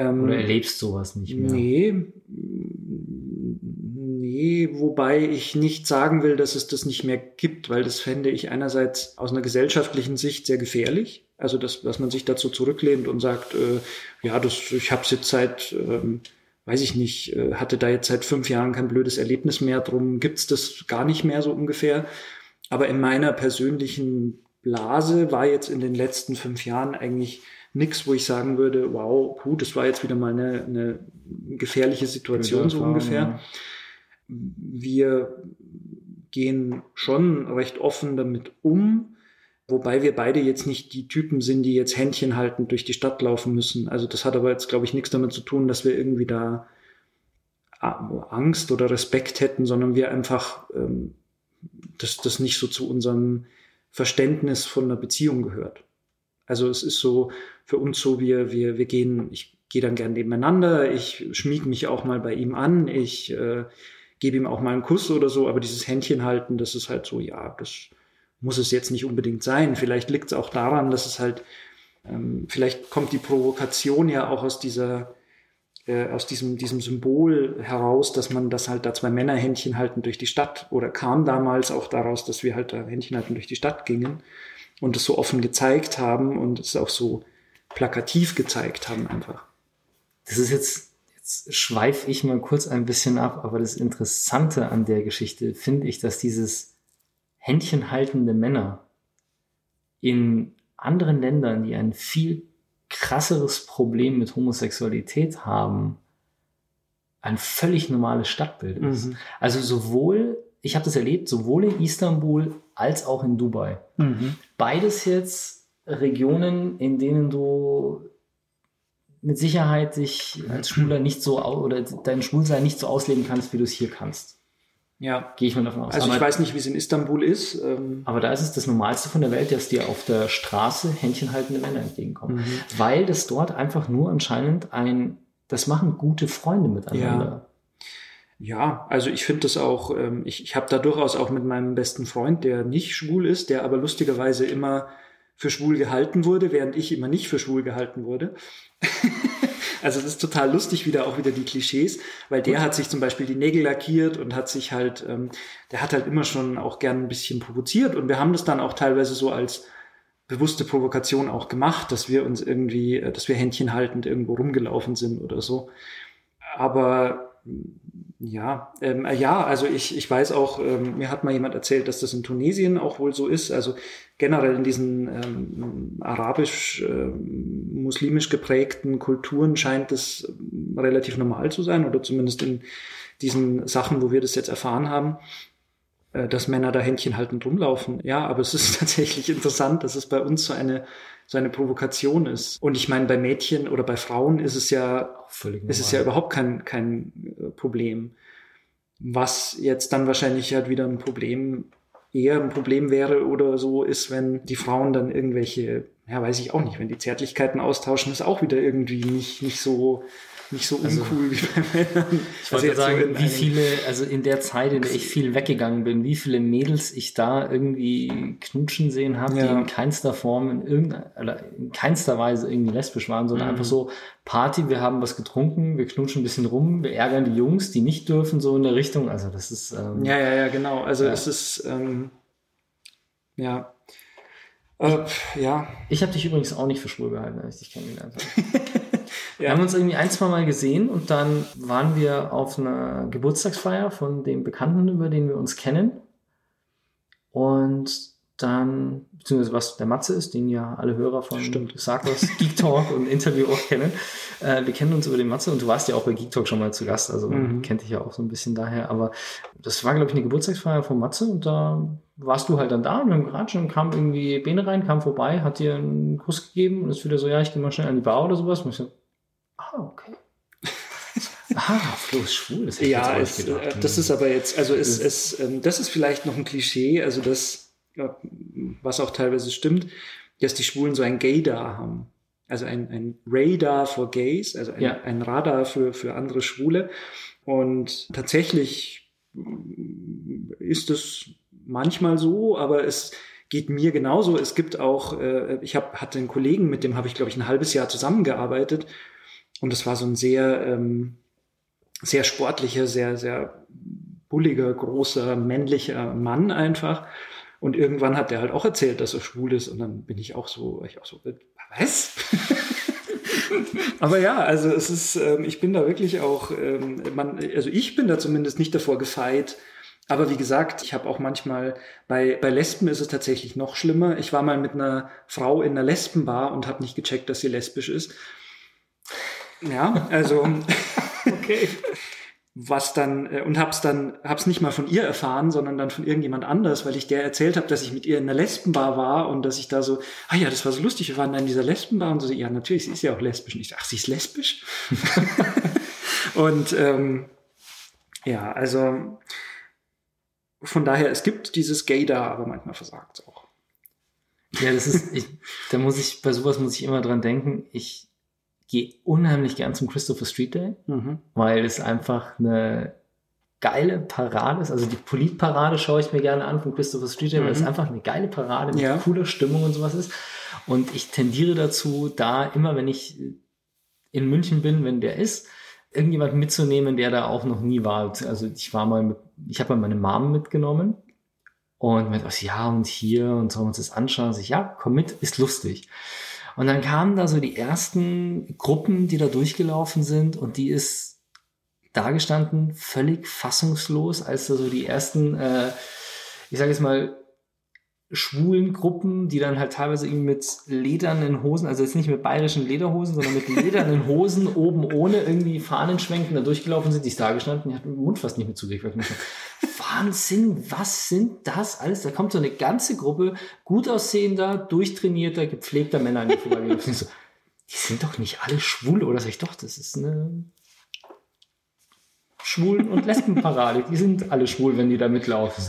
Ähm, Oder erlebst sowas nicht mehr? Nee. Nee, wobei ich nicht sagen will, dass es das nicht mehr gibt, weil das fände ich einerseits aus einer gesellschaftlichen Sicht sehr gefährlich. Also, dass, dass man sich dazu zurücklehnt und sagt, äh, ja, das, ich habe es jetzt seit, ähm, weiß ich nicht, äh, hatte da jetzt seit fünf Jahren kein blödes Erlebnis mehr, drum gibt's das gar nicht mehr so ungefähr. Aber in meiner persönlichen Blase war jetzt in den letzten fünf Jahren eigentlich nichts, wo ich sagen würde, wow, gut, das war jetzt wieder mal eine, eine gefährliche Situation so ungefähr. Ja. Wir gehen schon recht offen damit um, wobei wir beide jetzt nicht die Typen sind, die jetzt Händchen haltend durch die Stadt laufen müssen. Also das hat aber jetzt, glaube ich, nichts damit zu tun, dass wir irgendwie da Angst oder Respekt hätten, sondern wir einfach ähm, dass das nicht so zu unserem Verständnis von einer Beziehung gehört. Also es ist so für uns so, wir, wir, wir gehen, ich gehe dann gern nebeneinander, ich schmieg mich auch mal bei ihm an, ich äh, gebe ihm auch mal einen Kuss oder so, aber dieses Händchen halten, das ist halt so, ja, das muss es jetzt nicht unbedingt sein. Vielleicht liegt es auch daran, dass es halt, ähm, vielleicht kommt die Provokation ja auch aus dieser, äh, aus diesem, diesem Symbol heraus, dass man das halt da zwei Männer Händchen halten durch die Stadt oder kam damals auch daraus, dass wir halt da Händchen halten durch die Stadt gingen und es so offen gezeigt haben und es auch so plakativ gezeigt haben einfach. Das ist jetzt, jetzt schweife ich mal kurz ein bisschen ab, aber das Interessante an der Geschichte finde ich, dass dieses Händchen haltende Männer in anderen Ländern, die ein viel krasseres Problem mit Homosexualität haben, ein völlig normales Stadtbild ist. Mhm. Also sowohl ich habe das erlebt, sowohl in Istanbul als auch in Dubai. Mhm. Beides jetzt Regionen, in denen du mit Sicherheit dich als Schwuler nicht so oder dein Schwulsein nicht so ausleben kannst, wie du es hier kannst. Ja. Gehe ich mal davon aus. Also aber, ich weiß nicht, wie es in Istanbul ist. Ähm aber da ist es das Normalste von der Welt, dass dir auf der Straße händchenhaltende Männer entgegenkommen. Mhm. Weil das dort einfach nur anscheinend ein, das machen gute Freunde miteinander. Ja. Ja, also ich finde das auch, ähm, ich, ich habe da durchaus auch mit meinem besten Freund, der nicht schwul ist, der aber lustigerweise immer für schwul gehalten wurde, während ich immer nicht für schwul gehalten wurde. also das ist total lustig, wieder auch wieder die Klischees, weil der hat sich zum Beispiel die Nägel lackiert und hat sich halt, ähm, der hat halt immer schon auch gern ein bisschen provoziert und wir haben das dann auch teilweise so als bewusste Provokation auch gemacht, dass wir uns irgendwie, äh, dass wir Händchen haltend irgendwo rumgelaufen sind oder so. Aber ja, ähm, äh, ja, also ich, ich weiß auch, ähm, mir hat mal jemand erzählt, dass das in Tunesien auch wohl so ist. Also generell in diesen ähm, arabisch-muslimisch äh, geprägten Kulturen scheint es relativ normal zu sein oder zumindest in diesen Sachen, wo wir das jetzt erfahren haben, äh, dass Männer da Händchen haltend rumlaufen. Ja, aber es ist tatsächlich interessant, dass es bei uns so eine so eine Provokation ist. Und ich meine, bei Mädchen oder bei Frauen ist es ja, Völlig ist es ja überhaupt kein, kein äh, Problem. Was jetzt dann wahrscheinlich halt wieder ein Problem, eher ein Problem wäre oder so, ist, wenn die Frauen dann irgendwelche, ja, weiß ich auch nicht, wenn die Zärtlichkeiten austauschen, ist auch wieder irgendwie nicht, nicht so, nicht so also, uncool wie bei Männern. Ich wollte also sagen, so wie viele, also in der Zeit, in der ich viel weggegangen bin, wie viele Mädels ich da irgendwie knutschen sehen habe, ja. die in keinster Form, in irgendeiner, in keinster Weise irgendwie lesbisch waren, sondern mhm. einfach so Party, wir haben was getrunken, wir knutschen ein bisschen rum, wir ärgern die Jungs, die nicht dürfen, so in der Richtung. Also das ist. Ähm, ja, ja, ja, genau. Also ja. es ist, ähm, ja. Äh, ja. Ich habe dich übrigens auch nicht für schwul gehalten, als ich dich kennengelernt habe. Ja. Wir haben uns irgendwie ein, zwei Mal gesehen und dann waren wir auf einer Geburtstagsfeier von dem Bekannten, über den wir uns kennen. Und dann, beziehungsweise was der Matze ist, den ja alle Hörer von Stimmt. Sarkos Geek Talk und Interview auch kennen. Äh, wir kennen uns über den Matze und du warst ja auch bei Geek Talk schon mal zu Gast, also mhm. kennt dich ja auch so ein bisschen daher. Aber das war, glaube ich, eine Geburtstagsfeier von Matze und da warst du halt dann da und wir haben geratscht und kam irgendwie Bene rein, kam vorbei, hat dir einen Kuss gegeben und ist wieder so, ja, ich gehe mal schnell an die Bar oder sowas. Und ich so, ah, okay. Ah, Flo ist schwul. Das ja, es, äh, das ist aber jetzt, also es, es, ähm, das ist vielleicht noch ein Klischee, also das, was auch teilweise stimmt, dass die Schwulen so ein Gaydar haben. Also ein, ein Radar for Gays, also ein, ja. ein Radar für, für andere Schwule. Und tatsächlich ist es manchmal so, aber es geht mir genauso. Es gibt auch, äh, ich hab, hatte einen Kollegen, mit dem habe ich, glaube ich, ein halbes Jahr zusammengearbeitet. Und es war so ein sehr, ähm, sehr sportlicher, sehr, sehr bulliger, großer, männlicher Mann einfach. Und irgendwann hat er halt auch erzählt, dass er schwul ist. Und dann bin ich auch so, ich auch so, was? Aber ja, also es ist, ähm, ich bin da wirklich auch, ähm, man, also ich bin da zumindest nicht davor gefeit. Aber wie gesagt, ich habe auch manchmal, bei, bei Lesben ist es tatsächlich noch schlimmer. Ich war mal mit einer Frau in einer Lesbenbar und habe nicht gecheckt, dass sie lesbisch ist. Ja, also okay. was dann äh, und hab's dann hab's nicht mal von ihr erfahren, sondern dann von irgendjemand anders, weil ich der erzählt habe, dass ich mit ihr in einer Lesbenbar war und dass ich da so, ah ja, das war so lustig, wir waren da in dieser Lesbenbar und so, ja, natürlich, sie ist ja auch lesbisch. Und ich so, ach, sie ist lesbisch? und ähm, ja, also von daher, es gibt dieses Gaydar, aber manchmal versagt es auch. Ja, das ist, ich, da muss ich, bei sowas muss ich immer dran denken, ich gehe unheimlich gern zum Christopher Street Day, mhm. weil es einfach eine geile Parade ist. Also die Politparade schaue ich mir gerne an von Christopher Street Day, mhm. weil es mhm. einfach eine geile Parade mit ja. cooler Stimmung und sowas ist. Und ich tendiere dazu, da immer, wenn ich in München bin, wenn der ist, irgendjemand mitzunehmen, der da auch noch nie war. Also ich war mal mit, ich habe mal meine Mom mitgenommen und mit ja, und hier und sollen wir uns das anschauen. Ich, ja, komm mit, ist lustig. Und dann kamen da so die ersten Gruppen, die da durchgelaufen sind und die ist dagestanden, völlig fassungslos, als da so die ersten, äh, ich sage jetzt mal, schwulen Gruppen, die dann halt teilweise irgendwie mit ledernen Hosen, also jetzt nicht mit bayerischen Lederhosen, sondern mit ledernen Hosen oben ohne irgendwie Fahnen schwenken, da durchgelaufen sind, die ist da gestanden, die hat den Mund fast nicht mehr zugekriegt. Wahnsinn, was sind das alles? Da kommt so eine ganze Gruppe gut aussehender, durchtrainierter, gepflegter Männer an die vorbeigelaufen. So, die sind doch nicht alle schwul, oder sag ich doch, das ist eine Schwulen- und Lesbenparade. Die sind alle schwul, wenn die da mitlaufen.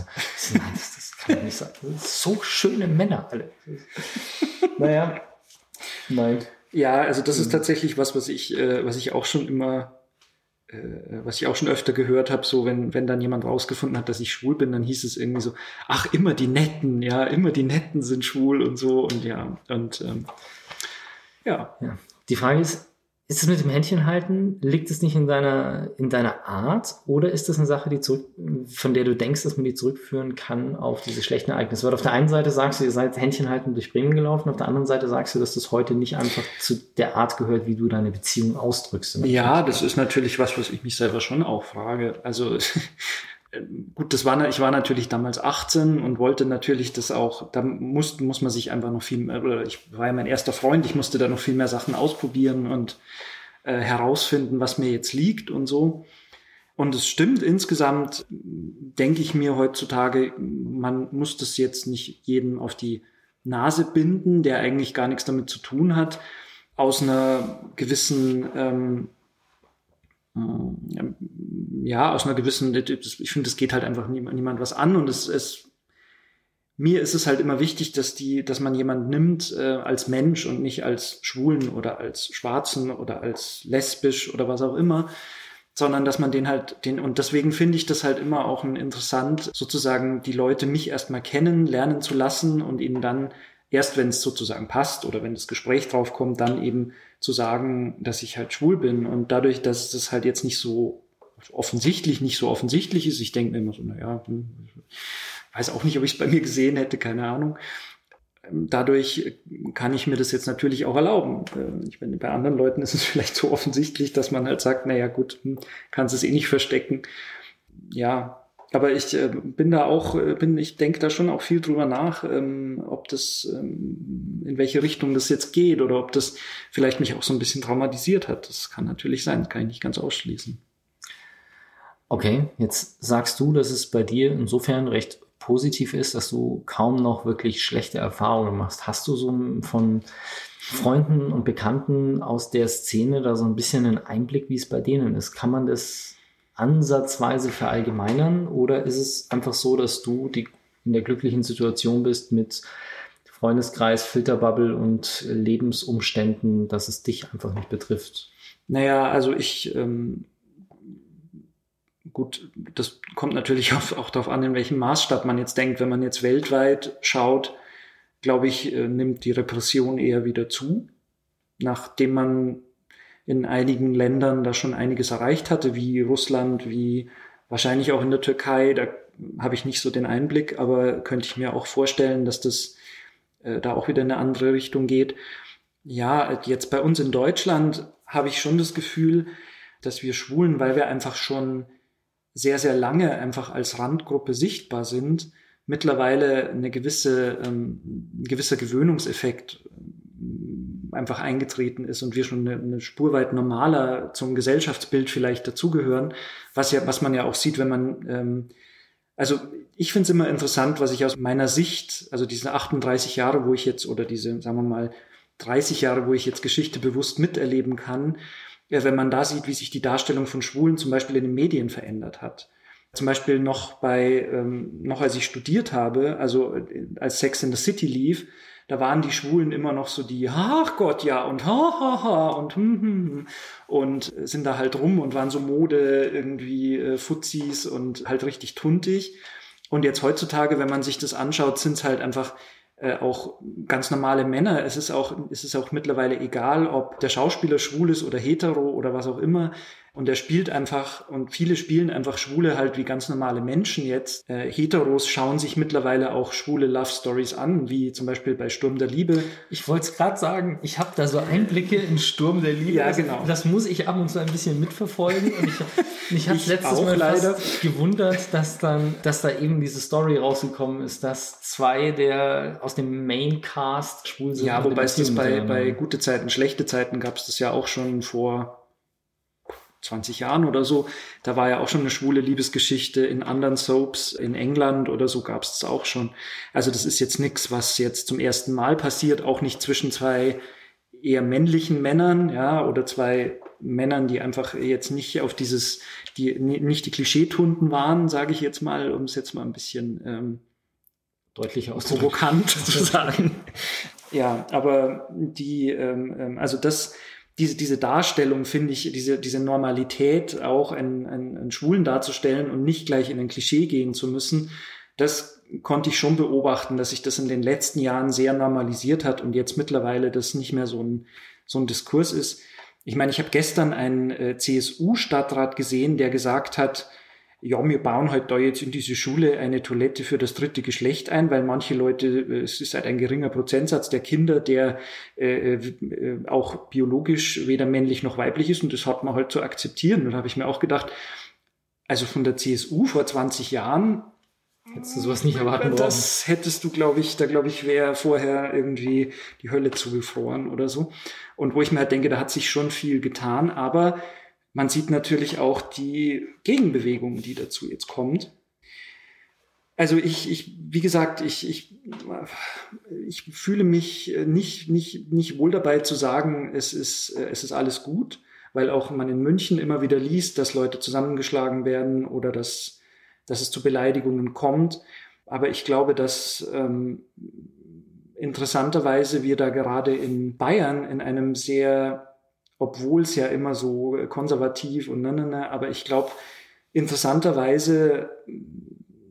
Nein, das, das kann doch nicht sein. so schöne Männer alle. naja, nein. Ja, also das ist tatsächlich was, was ich, äh, was ich auch schon immer, was ich auch schon öfter gehört habe, so wenn, wenn dann jemand rausgefunden hat, dass ich schwul bin, dann hieß es irgendwie so, ach, immer die Netten, ja, immer die Netten sind schwul und so und ja, und ähm, ja. ja. Die Frage ist, ist es mit dem Händchen halten, liegt es nicht in deiner, in deiner Art oder ist das eine Sache, die zurück, von der du denkst, dass man die zurückführen kann auf diese schlechten Ereignisse? Weil auf der einen Seite sagst du, ihr seid Händchen halten durch Bremen gelaufen, auf der anderen Seite sagst du, dass das heute nicht einfach zu der Art gehört, wie du deine Beziehung ausdrückst. Ja, das ist natürlich was, was ich mich selber schon auch frage. Also gut, das war, ich war natürlich damals 18 und wollte natürlich das auch, da muss, muss man sich einfach noch viel mehr, oder ich war ja mein erster Freund, ich musste da noch viel mehr Sachen ausprobieren und äh, herausfinden, was mir jetzt liegt und so. Und es stimmt insgesamt, denke ich mir heutzutage, man muss das jetzt nicht jedem auf die Nase binden, der eigentlich gar nichts damit zu tun hat, aus einer gewissen, ähm, ja, aus einer gewissen, ich finde, es geht halt einfach niemand, niemand was an und es, es mir ist es halt immer wichtig, dass die, dass man jemand nimmt äh, als Mensch und nicht als Schwulen oder als Schwarzen oder als lesbisch oder was auch immer, sondern dass man den halt, den, und deswegen finde ich das halt immer auch interessant, sozusagen die Leute mich erstmal kennen, lernen zu lassen und ihnen dann erst, wenn es sozusagen passt oder wenn das Gespräch drauf kommt, dann eben zu sagen, dass ich halt schwul bin. Und dadurch, dass das halt jetzt nicht so offensichtlich, nicht so offensichtlich ist, ich denke mir immer so, naja, hm, weiß auch nicht, ob ich es bei mir gesehen hätte, keine Ahnung. Ähm, dadurch kann ich mir das jetzt natürlich auch erlauben. Ähm, ich meine, bei anderen Leuten ist es vielleicht so offensichtlich, dass man halt sagt, naja gut, hm, kannst es eh nicht verstecken. Ja, aber ich äh, bin da auch, äh, bin, ich denke da schon auch viel drüber nach, ähm, ob das, ähm, in welche Richtung das jetzt geht oder ob das vielleicht mich auch so ein bisschen traumatisiert hat. Das kann natürlich sein, kann ich nicht ganz ausschließen. Okay, jetzt sagst du, dass es bei dir insofern recht positiv ist, dass du kaum noch wirklich schlechte Erfahrungen machst. Hast du so von Freunden und Bekannten aus der Szene da so ein bisschen einen Einblick, wie es bei denen ist? Kann man das ansatzweise verallgemeinern oder ist es einfach so, dass du die, in der glücklichen Situation bist mit Freundeskreis, Filterbubble und Lebensumständen, dass es dich einfach nicht betrifft? Naja, also ich, ähm, gut, das kommt natürlich auch, auch darauf an, in welchem Maßstab man jetzt denkt. Wenn man jetzt weltweit schaut, glaube ich, äh, nimmt die Repression eher wieder zu, nachdem man in einigen Ländern da schon einiges erreicht hatte, wie Russland, wie wahrscheinlich auch in der Türkei. Da habe ich nicht so den Einblick, aber könnte ich mir auch vorstellen, dass das äh, da auch wieder in eine andere Richtung geht. Ja, jetzt bei uns in Deutschland habe ich schon das Gefühl, dass wir Schwulen, weil wir einfach schon sehr, sehr lange einfach als Randgruppe sichtbar sind, mittlerweile eine gewisse, ähm, ein gewisser Gewöhnungseffekt einfach eingetreten ist und wir schon eine, eine Spur weit normaler zum Gesellschaftsbild vielleicht dazugehören, was ja, was man ja auch sieht, wenn man, ähm, also ich finde es immer interessant, was ich aus meiner Sicht, also diese 38 Jahre, wo ich jetzt, oder diese, sagen wir mal, 30 Jahre, wo ich jetzt Geschichte bewusst miterleben kann, ja, wenn man da sieht, wie sich die Darstellung von Schwulen zum Beispiel in den Medien verändert hat. Zum Beispiel noch bei, ähm, noch als ich studiert habe, also äh, als Sex in the City lief, da waren die Schwulen immer noch so die, ach Gott, ja, und ha, ha, ha, und hm, hm, hm, und sind da halt rum und waren so Mode, irgendwie äh, Fuzis und halt richtig tuntig. Und jetzt heutzutage, wenn man sich das anschaut, sind es halt einfach äh, auch ganz normale Männer. Es ist auch, es ist auch mittlerweile egal, ob der Schauspieler schwul ist oder hetero oder was auch immer. Und er spielt einfach, und viele spielen einfach Schwule halt wie ganz normale Menschen jetzt. Äh, Heteros schauen sich mittlerweile auch schwule Love Stories an, wie zum Beispiel bei Sturm der Liebe. Ich wollte es gerade sagen, ich habe da so Einblicke in Sturm der Liebe. Ja, genau. Das muss ich ab und zu ein bisschen mitverfolgen. Und ich, mich hat letztes Mal leider gewundert, dass dann, dass da eben diese Story rausgekommen ist, dass zwei der aus dem Maincast schwul sind. Ja, wobei es das bei, bei gute Zeiten, schlechte Zeiten gab es das ja auch schon vor 20 Jahren oder so. Da war ja auch schon eine schwule Liebesgeschichte in anderen Soaps in England oder so gab es auch schon. Also das ist jetzt nichts, was jetzt zum ersten Mal passiert, auch nicht zwischen zwei eher männlichen Männern, ja, oder zwei Männern, die einfach jetzt nicht auf dieses, die nicht die Klischeetunden waren, sage ich jetzt mal, um es jetzt mal ein bisschen ähm, deutlicher provokant zu sagen. ja, aber die, ähm, ähm also das diese, diese Darstellung, finde ich, diese, diese Normalität auch einen, einen, einen Schwulen darzustellen und nicht gleich in ein Klischee gehen zu müssen, das konnte ich schon beobachten, dass sich das in den letzten Jahren sehr normalisiert hat und jetzt mittlerweile das nicht mehr so ein, so ein Diskurs ist. Ich meine, ich habe gestern einen äh, CSU-Stadtrat gesehen, der gesagt hat, ja, wir bauen halt da jetzt in diese Schule eine Toilette für das dritte Geschlecht ein, weil manche Leute, äh, es ist halt ein geringer Prozentsatz der Kinder, der äh, äh, auch biologisch weder männlich noch weiblich ist und das hat man halt zu akzeptieren. Und da habe ich mir auch gedacht, also von der CSU vor 20 Jahren Hättest du sowas nicht erwarten Das hättest du, glaube ich, da glaube ich, wäre vorher irgendwie die Hölle zugefroren oder so. Und wo ich mir halt denke, da hat sich schon viel getan, aber man sieht natürlich auch die Gegenbewegung, die dazu jetzt kommt. Also ich, ich wie gesagt, ich, ich, ich fühle mich nicht, nicht, nicht wohl dabei zu sagen, es ist, es ist alles gut, weil auch man in München immer wieder liest, dass Leute zusammengeschlagen werden oder dass, dass es zu Beleidigungen kommt. Aber ich glaube, dass ähm, interessanterweise wir da gerade in Bayern in einem sehr obwohl es ja immer so konservativ und ne, ne, ne, aber ich glaube, interessanterweise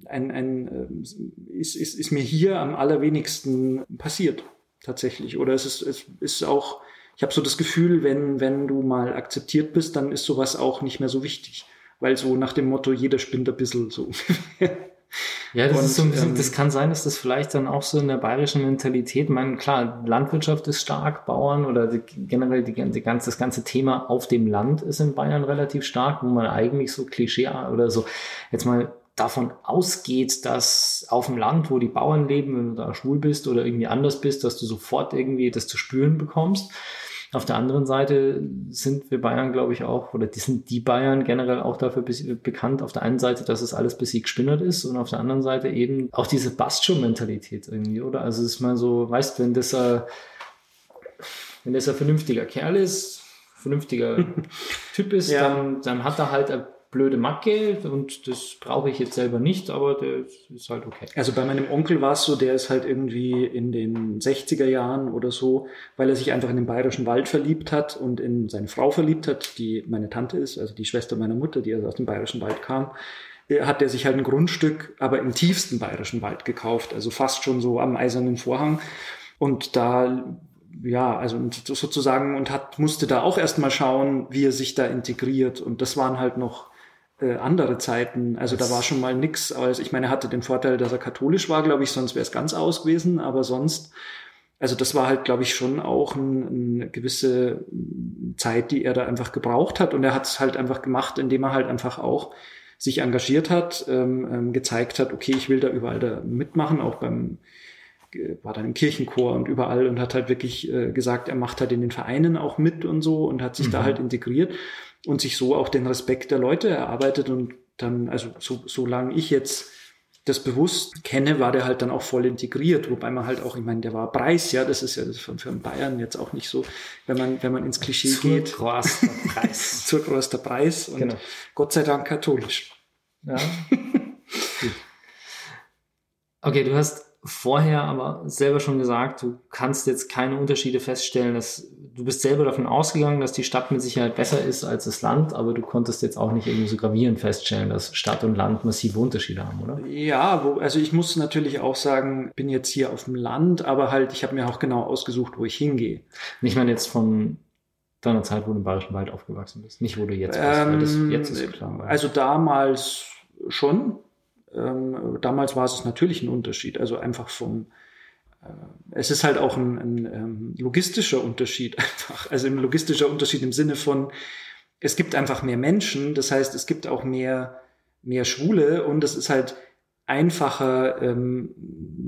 ein, ein, äh, ist, ist, ist mir hier am allerwenigsten passiert, tatsächlich. Oder es ist, es ist auch, ich habe so das Gefühl, wenn, wenn du mal akzeptiert bist, dann ist sowas auch nicht mehr so wichtig. Weil so nach dem Motto, jeder spinnt ein bisschen so. Ja, das und, ist so ein bisschen, ähm, das kann sein, dass das vielleicht dann auch so in der bayerischen Mentalität, man, klar, Landwirtschaft ist stark, Bauern oder die, generell die, die ganze, das ganze Thema auf dem Land ist in Bayern relativ stark, wo man eigentlich so Klischee oder so jetzt mal davon ausgeht, dass auf dem Land, wo die Bauern leben, wenn du da schwul bist oder irgendwie anders bist, dass du sofort irgendwie das zu spüren bekommst. Auf der anderen Seite sind wir Bayern, glaube ich, auch, oder die sind die Bayern generell auch dafür bekannt. Auf der einen Seite, dass es alles besiegt spinnert ist und auf der anderen Seite eben auch diese Bastion-Mentalität irgendwie, oder? Also es ist mal so, weißt, wenn das, äh, wenn das ein vernünftiger Kerl ist, vernünftiger Typ ist, ja. dann, dann hat er halt ein blöde Macke und das brauche ich jetzt selber nicht, aber der ist halt okay. Also bei meinem Onkel war es so, der ist halt irgendwie in den 60er Jahren oder so, weil er sich einfach in den bayerischen Wald verliebt hat und in seine Frau verliebt hat, die meine Tante ist, also die Schwester meiner Mutter, die also aus dem bayerischen Wald kam äh, hat er sich halt ein Grundstück, aber im tiefsten bayerischen Wald gekauft, also fast schon so am eisernen Vorhang. Und da, ja, also sozusagen, und hat, musste da auch erstmal schauen, wie er sich da integriert. Und das waren halt noch äh, andere Zeiten. Also da war schon mal nix. Also ich meine, er hatte den Vorteil, dass er katholisch war, glaube ich, sonst wäre es ganz aus gewesen. Aber sonst, also das war halt, glaube ich, schon auch ein, eine gewisse Zeit, die er da einfach gebraucht hat. Und er hat es halt einfach gemacht, indem er halt einfach auch sich engagiert hat, ähm, ähm, gezeigt hat, okay, ich will da überall da mitmachen, auch beim war dann im Kirchenchor und überall und hat halt wirklich äh, gesagt, er macht halt in den Vereinen auch mit und so und hat sich mhm. da halt integriert und sich so auch den Respekt der Leute erarbeitet und dann, also so, solange ich jetzt das bewusst kenne, war der halt dann auch voll integriert, wobei man halt auch, ich meine, der war Preis, ja, das ist ja für, für Bayern jetzt auch nicht so, wenn man, wenn man ins Klischee Zur geht. Größter Preis. Zur größter Preis und genau. Gott sei Dank katholisch. Ja. okay, du hast vorher aber selber schon gesagt, du kannst jetzt keine Unterschiede feststellen, dass du bist selber davon ausgegangen, dass die Stadt mit Sicherheit besser ist als das Land, aber du konntest jetzt auch nicht irgendwie so gravierend feststellen, dass Stadt und Land massive Unterschiede haben, oder? Ja, wo, also ich muss natürlich auch sagen, bin jetzt hier auf dem Land, aber halt, ich habe mir auch genau ausgesucht, wo ich hingehe. Ich meine jetzt von deiner Zeit, wo du im Bayerischen Wald aufgewachsen bist, nicht wo du jetzt bist, ähm, das jetzt ist klar. Also damals schon, ähm, damals war es natürlich ein Unterschied. Also einfach vom, äh, es ist halt auch ein, ein ähm, logistischer Unterschied einfach. Also ein logistischer Unterschied im Sinne von, es gibt einfach mehr Menschen, das heißt, es gibt auch mehr, mehr Schwule und es ist halt einfacher, ähm,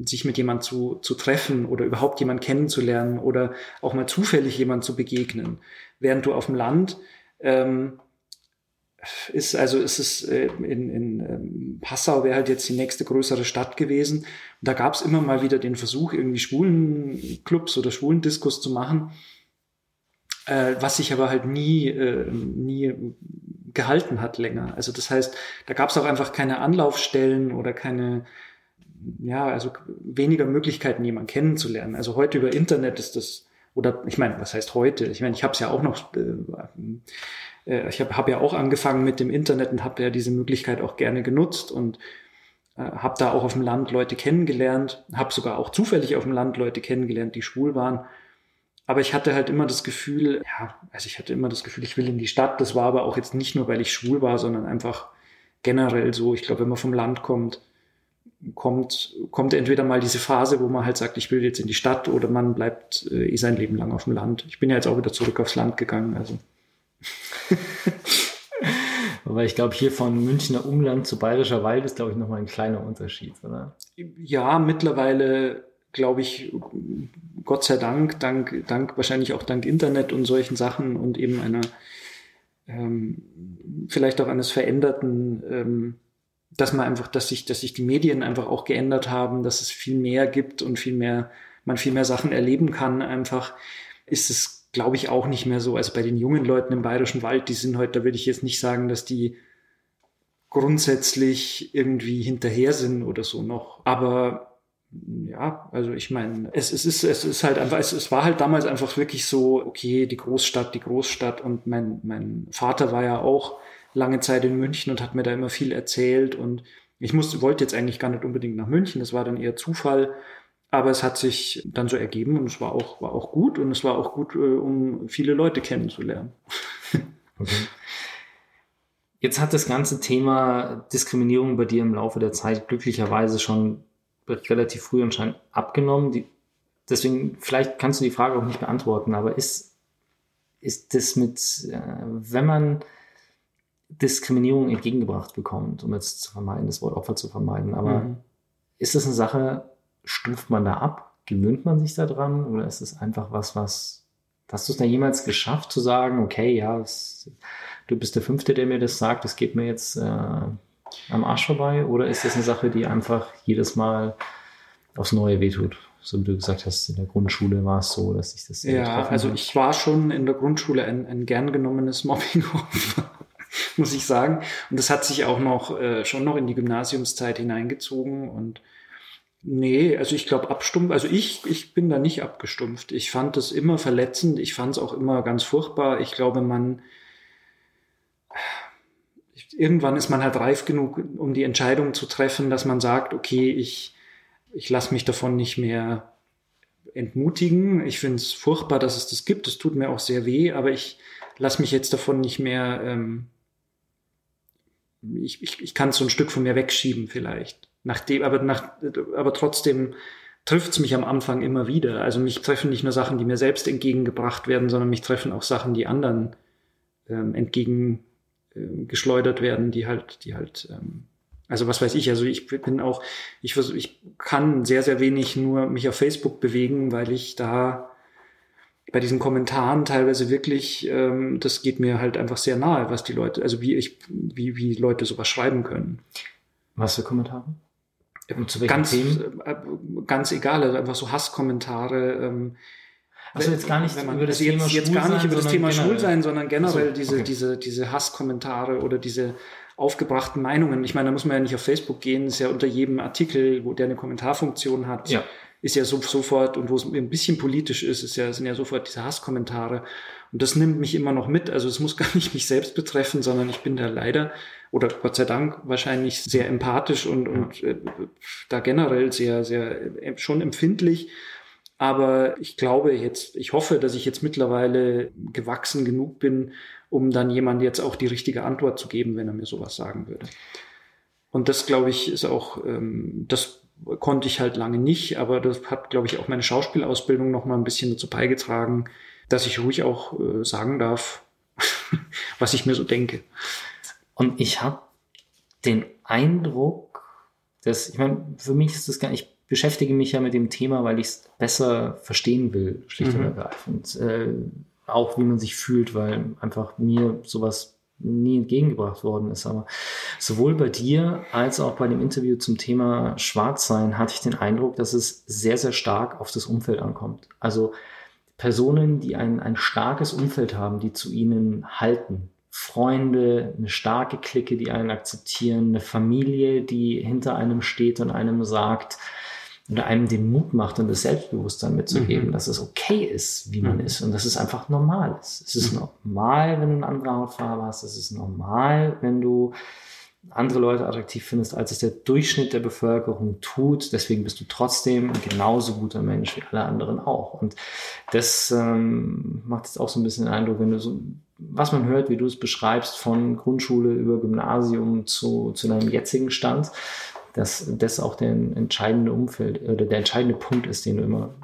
sich mit jemand zu, zu treffen oder überhaupt jemand kennenzulernen oder auch mal zufällig jemand zu begegnen. Während du auf dem Land ähm, ist, also ist es äh, in, in ähm, Passau wäre halt jetzt die nächste größere Stadt gewesen. Und da gab es immer mal wieder den Versuch, irgendwie Schwulenclubs oder Schwulendiskus zu machen, äh, was sich aber halt nie, äh, nie gehalten hat länger. Also das heißt, da gab es auch einfach keine Anlaufstellen oder keine, ja, also weniger Möglichkeiten, jemanden kennenzulernen. Also heute über Internet ist das, oder ich meine, was heißt heute? Ich meine, ich habe es ja auch noch äh, äh, ich habe hab ja auch angefangen mit dem Internet und habe ja diese Möglichkeit auch gerne genutzt und äh, habe da auch auf dem Land Leute kennengelernt, habe sogar auch zufällig auf dem Land Leute kennengelernt, die schwul waren. Aber ich hatte halt immer das Gefühl, ja, also ich hatte immer das Gefühl, ich will in die Stadt. Das war aber auch jetzt nicht nur, weil ich schwul war, sondern einfach generell so. Ich glaube, wenn man vom Land kommt, kommt, kommt entweder mal diese Phase, wo man halt sagt, ich will jetzt in die Stadt oder man bleibt äh, eh sein Leben lang auf dem Land. Ich bin ja jetzt auch wieder zurück aufs Land gegangen, also. Aber ich glaube, hier von Münchner Umland zu Bayerischer Wald ist, glaube ich, nochmal ein kleiner Unterschied, oder? Ja, mittlerweile glaube ich, Gott sei Dank, dank, dank, wahrscheinlich auch dank Internet und solchen Sachen und eben einer, ähm, vielleicht auch eines veränderten, ähm, dass man einfach, dass sich, dass sich die Medien einfach auch geändert haben, dass es viel mehr gibt und viel mehr, man viel mehr Sachen erleben kann, einfach ist es glaube ich, auch nicht mehr so. Also bei den jungen Leuten im Bayerischen Wald, die sind heute, da würde ich jetzt nicht sagen, dass die grundsätzlich irgendwie hinterher sind oder so noch. Aber ja, also ich meine, es, es ist, es ist halt einfach, es, es war halt damals einfach wirklich so, okay, die Großstadt, die Großstadt und mein, mein Vater war ja auch lange Zeit in München und hat mir da immer viel erzählt und ich musste, wollte jetzt eigentlich gar nicht unbedingt nach München, das war dann eher Zufall. Aber es hat sich dann so ergeben und es war auch, war auch gut und es war auch gut, äh, um viele Leute kennenzulernen. Okay. Jetzt hat das ganze Thema Diskriminierung bei dir im Laufe der Zeit glücklicherweise schon relativ früh anscheinend abgenommen. Die, deswegen, vielleicht kannst du die Frage auch nicht beantworten, aber ist, ist das mit, äh, wenn man Diskriminierung entgegengebracht bekommt, um jetzt zu vermeiden, das Wort Opfer zu vermeiden, aber mhm. ist das eine Sache, stuft man da ab? Gewöhnt man sich da dran? Oder ist es einfach was, was Hast du es da jemals geschafft zu sagen, okay, ja, es, du bist der Fünfte, der mir das sagt, das geht mir jetzt äh, am Arsch vorbei? Oder ist das eine Sache, die einfach jedes Mal aufs Neue wehtut? So wie du gesagt hast, in der Grundschule war es so, dass ich das Ja, also ich war schon in der Grundschule ein, ein gern genommenes Mobbingopfer, muss ich sagen. Und das hat sich auch noch äh, schon noch in die Gymnasiumszeit hineingezogen und Nee, also ich glaube abstumpf, also ich, ich bin da nicht abgestumpft. Ich fand das immer verletzend, ich fand es auch immer ganz furchtbar. Ich glaube, man irgendwann ist man halt reif genug, um die Entscheidung zu treffen, dass man sagt, okay, ich, ich lasse mich davon nicht mehr entmutigen. Ich finde es furchtbar, dass es das gibt. Es tut mir auch sehr weh, aber ich lasse mich jetzt davon nicht mehr, ähm, ich, ich, ich kann so ein Stück von mir wegschieben vielleicht. Nachdem, aber, nach, aber trotzdem trifft es mich am Anfang immer wieder. Also mich treffen nicht nur Sachen, die mir selbst entgegengebracht werden, sondern mich treffen auch Sachen, die anderen ähm, entgegengeschleudert äh, werden, die halt, die halt, ähm, also was weiß ich, also ich bin auch, ich, ich kann sehr, sehr wenig nur mich auf Facebook bewegen, weil ich da bei diesen Kommentaren teilweise wirklich, ähm, das geht mir halt einfach sehr nahe, was die Leute, also wie ich, wie, wie Leute sowas schreiben können. Was für Kommentare? zu welchen ganz, Themen? Äh, ganz egal, also einfach so Hasskommentare. Ähm, also jetzt gar nicht man, über das Thema jetzt, jetzt gar nicht über das Thema generell. Schwul sein, sondern generell so, diese, okay. diese, diese Hasskommentare oder diese aufgebrachten Meinungen. Ich meine, da muss man ja nicht auf Facebook gehen, ist ja unter jedem Artikel, wo der eine Kommentarfunktion hat, ja. Ist ja so, sofort, und wo es ein bisschen politisch ist, ist ja, sind ja sofort diese Hasskommentare. Und das nimmt mich immer noch mit. Also es muss gar nicht mich selbst betreffen, sondern ich bin da leider oder Gott sei Dank wahrscheinlich sehr empathisch und, und äh, da generell sehr, sehr äh, schon empfindlich. Aber ich glaube jetzt, ich hoffe, dass ich jetzt mittlerweile gewachsen genug bin, um dann jemand jetzt auch die richtige Antwort zu geben, wenn er mir sowas sagen würde. Und das, glaube ich, ist auch, ähm, das konnte ich halt lange nicht, aber das hat, glaube ich, auch meine Schauspielausbildung noch mal ein bisschen dazu beigetragen, dass ich ruhig auch äh, sagen darf, was ich mir so denke. Und ich habe den Eindruck, dass, ich meine, für mich ist das gar nicht, ich beschäftige mich ja mit dem Thema, weil ich es besser verstehen will, schlicht mhm. und ergreifend. Äh, auch wie man sich fühlt, weil einfach mir sowas nie entgegengebracht worden ist. Aber sowohl bei dir als auch bei dem Interview zum Thema Schwarzsein hatte ich den Eindruck, dass es sehr, sehr stark auf das Umfeld ankommt. Also Personen, die ein, ein starkes Umfeld haben, die zu ihnen halten, Freunde, eine starke Clique, die einen akzeptieren, eine Familie, die hinter einem steht und einem sagt oder einem den Mut macht und das Selbstbewusstsein mitzugeben, mhm. dass es okay ist, wie man mhm. ist und dass es einfach normal ist. Es ist mhm. normal, wenn du eine andere Hautfarbe hast. Es ist normal, wenn du andere Leute attraktiv findest, als es der Durchschnitt der Bevölkerung tut. Deswegen bist du trotzdem ein genauso guter Mensch wie alle anderen auch. Und das ähm, macht jetzt auch so ein bisschen den Eindruck, wenn du so was man hört, wie du es beschreibst, von Grundschule über Gymnasium zu, zu deinem jetzigen Stand, dass das auch der entscheidende Umfeld oder der entscheidende Punkt ist, den du immer,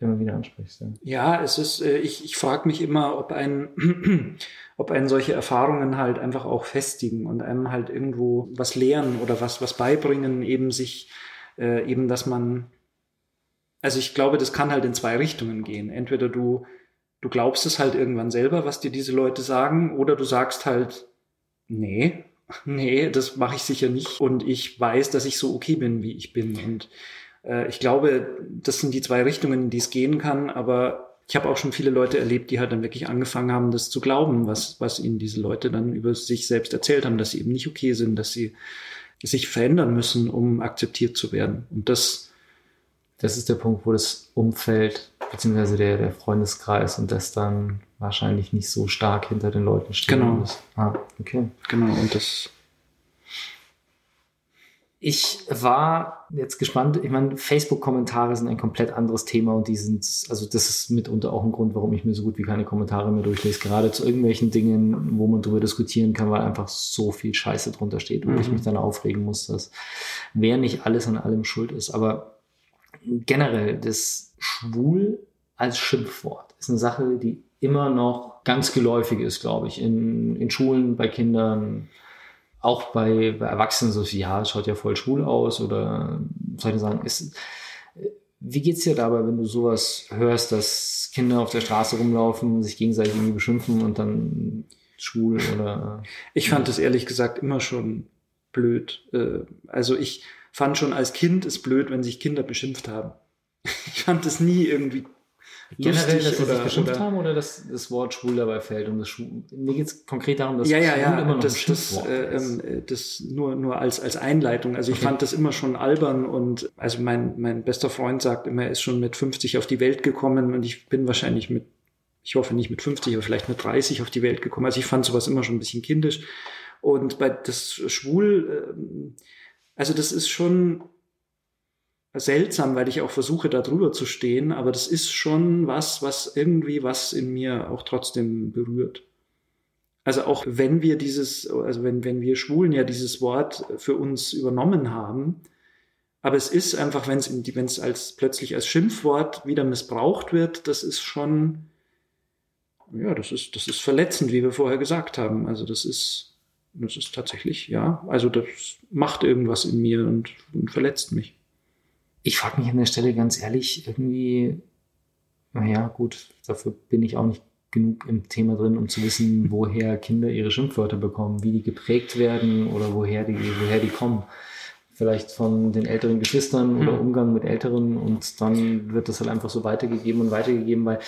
immer wieder ansprichst. Ja, es ist, äh, ich, ich frage mich immer, ob ein, ob einen solche Erfahrungen halt einfach auch festigen und einem halt irgendwo was lehren oder was, was beibringen, eben sich, äh, eben, dass man, also ich glaube, das kann halt in zwei Richtungen gehen. Entweder du du glaubst es halt irgendwann selber, was dir diese Leute sagen, oder du sagst halt, nee, nee, das mache ich sicher nicht. Und ich weiß, dass ich so okay bin, wie ich bin. Und äh, ich glaube, das sind die zwei Richtungen, in die es gehen kann. Aber ich habe auch schon viele Leute erlebt, die halt dann wirklich angefangen haben, das zu glauben, was, was ihnen diese Leute dann über sich selbst erzählt haben, dass sie eben nicht okay sind, dass sie sich verändern müssen, um akzeptiert zu werden. Und das das ist der Punkt, wo das Umfeld beziehungsweise der, der Freundeskreis und das dann wahrscheinlich nicht so stark hinter den Leuten steht. Genau. Ah, okay. Genau, und das. Ich war jetzt gespannt. Ich meine, Facebook-Kommentare sind ein komplett anderes Thema und die sind, also das ist mitunter auch ein Grund, warum ich mir so gut wie keine Kommentare mehr durchlese. Gerade zu irgendwelchen Dingen, wo man darüber diskutieren kann, weil einfach so viel Scheiße drunter steht und mhm. ich mich dann aufregen muss, dass wer nicht alles an allem schuld ist. Aber generell das Schwul als Schimpfwort ist eine Sache, die immer noch ganz geläufig ist, glaube ich, in, in Schulen, bei Kindern, auch bei, bei Erwachsenen, so ja, es schaut ja voll schwul aus oder solche Sachen. Ist, Wie geht's dir dabei, wenn du sowas hörst, dass Kinder auf der Straße rumlaufen, sich gegenseitig irgendwie beschimpfen und dann schwul oder? Ich fand es ehrlich gesagt immer schon blöd. Äh, also ich fand schon als Kind es blöd, wenn sich Kinder beschimpft haben. Ich fand es nie irgendwie Generell, dass sie sich beschimpft oder, haben oder dass das Wort schwul dabei fällt? Und das mir geht es konkret darum, dass ja, ja, ja, immer noch das, ein das, äh. Ähm, das nur, nur als, als Einleitung. Also ich okay. fand das immer schon albern und also mein, mein bester Freund sagt immer, er ist schon mit 50 auf die Welt gekommen und ich bin wahrscheinlich mit, ich hoffe nicht mit 50, aber vielleicht mit 30 auf die Welt gekommen. Also ich fand sowas immer schon ein bisschen kindisch. Und bei das Schwul, ähm, also das ist schon seltsam, weil ich auch versuche, da drüber zu stehen, aber das ist schon was, was irgendwie was in mir auch trotzdem berührt. Also auch wenn wir dieses, also wenn, wenn wir Schwulen ja dieses Wort für uns übernommen haben, aber es ist einfach, wenn es, wenn es als plötzlich als Schimpfwort wieder missbraucht wird, das ist schon, ja, das ist, das ist verletzend, wie wir vorher gesagt haben. Also das ist, das ist tatsächlich, ja, also das macht irgendwas in mir und, und verletzt mich ich frage mich an der Stelle ganz ehrlich, irgendwie, naja, gut, dafür bin ich auch nicht genug im Thema drin, um zu wissen, woher Kinder ihre Schimpfwörter bekommen, wie die geprägt werden oder woher die, woher die kommen. Vielleicht von den älteren Geschwistern hm. oder Umgang mit Älteren und dann wird das halt einfach so weitergegeben und weitergegeben, weil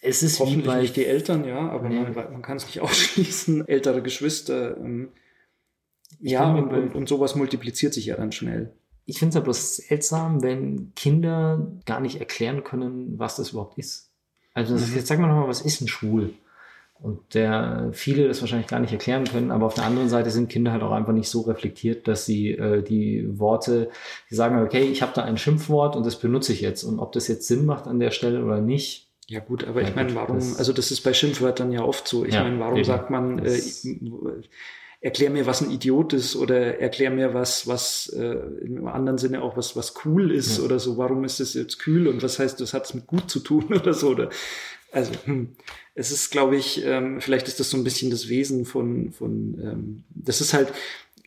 es ist wie bei nicht die Eltern, ja, aber ja. Man, man, kann es nicht ausschließen. Ältere Geschwister, ähm, ja, und, und, und sowas multipliziert sich ja dann schnell ich finde es ja bloß seltsam, wenn Kinder gar nicht erklären können, was das überhaupt ist. Also ist, jetzt sag mal nochmal, was ist ein Schwul? Und der viele das wahrscheinlich gar nicht erklären können, aber auf der anderen Seite sind Kinder halt auch einfach nicht so reflektiert, dass sie äh, die Worte, die sagen, okay, ich habe da ein Schimpfwort und das benutze ich jetzt. Und ob das jetzt Sinn macht an der Stelle oder nicht. Ja gut, aber ja, ich meine, warum, also das ist bei Schimpfwörtern ja oft so. Ich ja, meine, warum eben. sagt man, äh, erklär mir, was ein Idiot ist oder erklär mir, was, was äh, im anderen Sinne auch was, was cool ist ja. oder so. Warum ist das jetzt kühl und was heißt, das hat es mit gut zu tun oder so. Oder, also, hm, es ist, glaube ich, ähm, vielleicht ist das so ein bisschen das Wesen von, von ähm, das ist halt,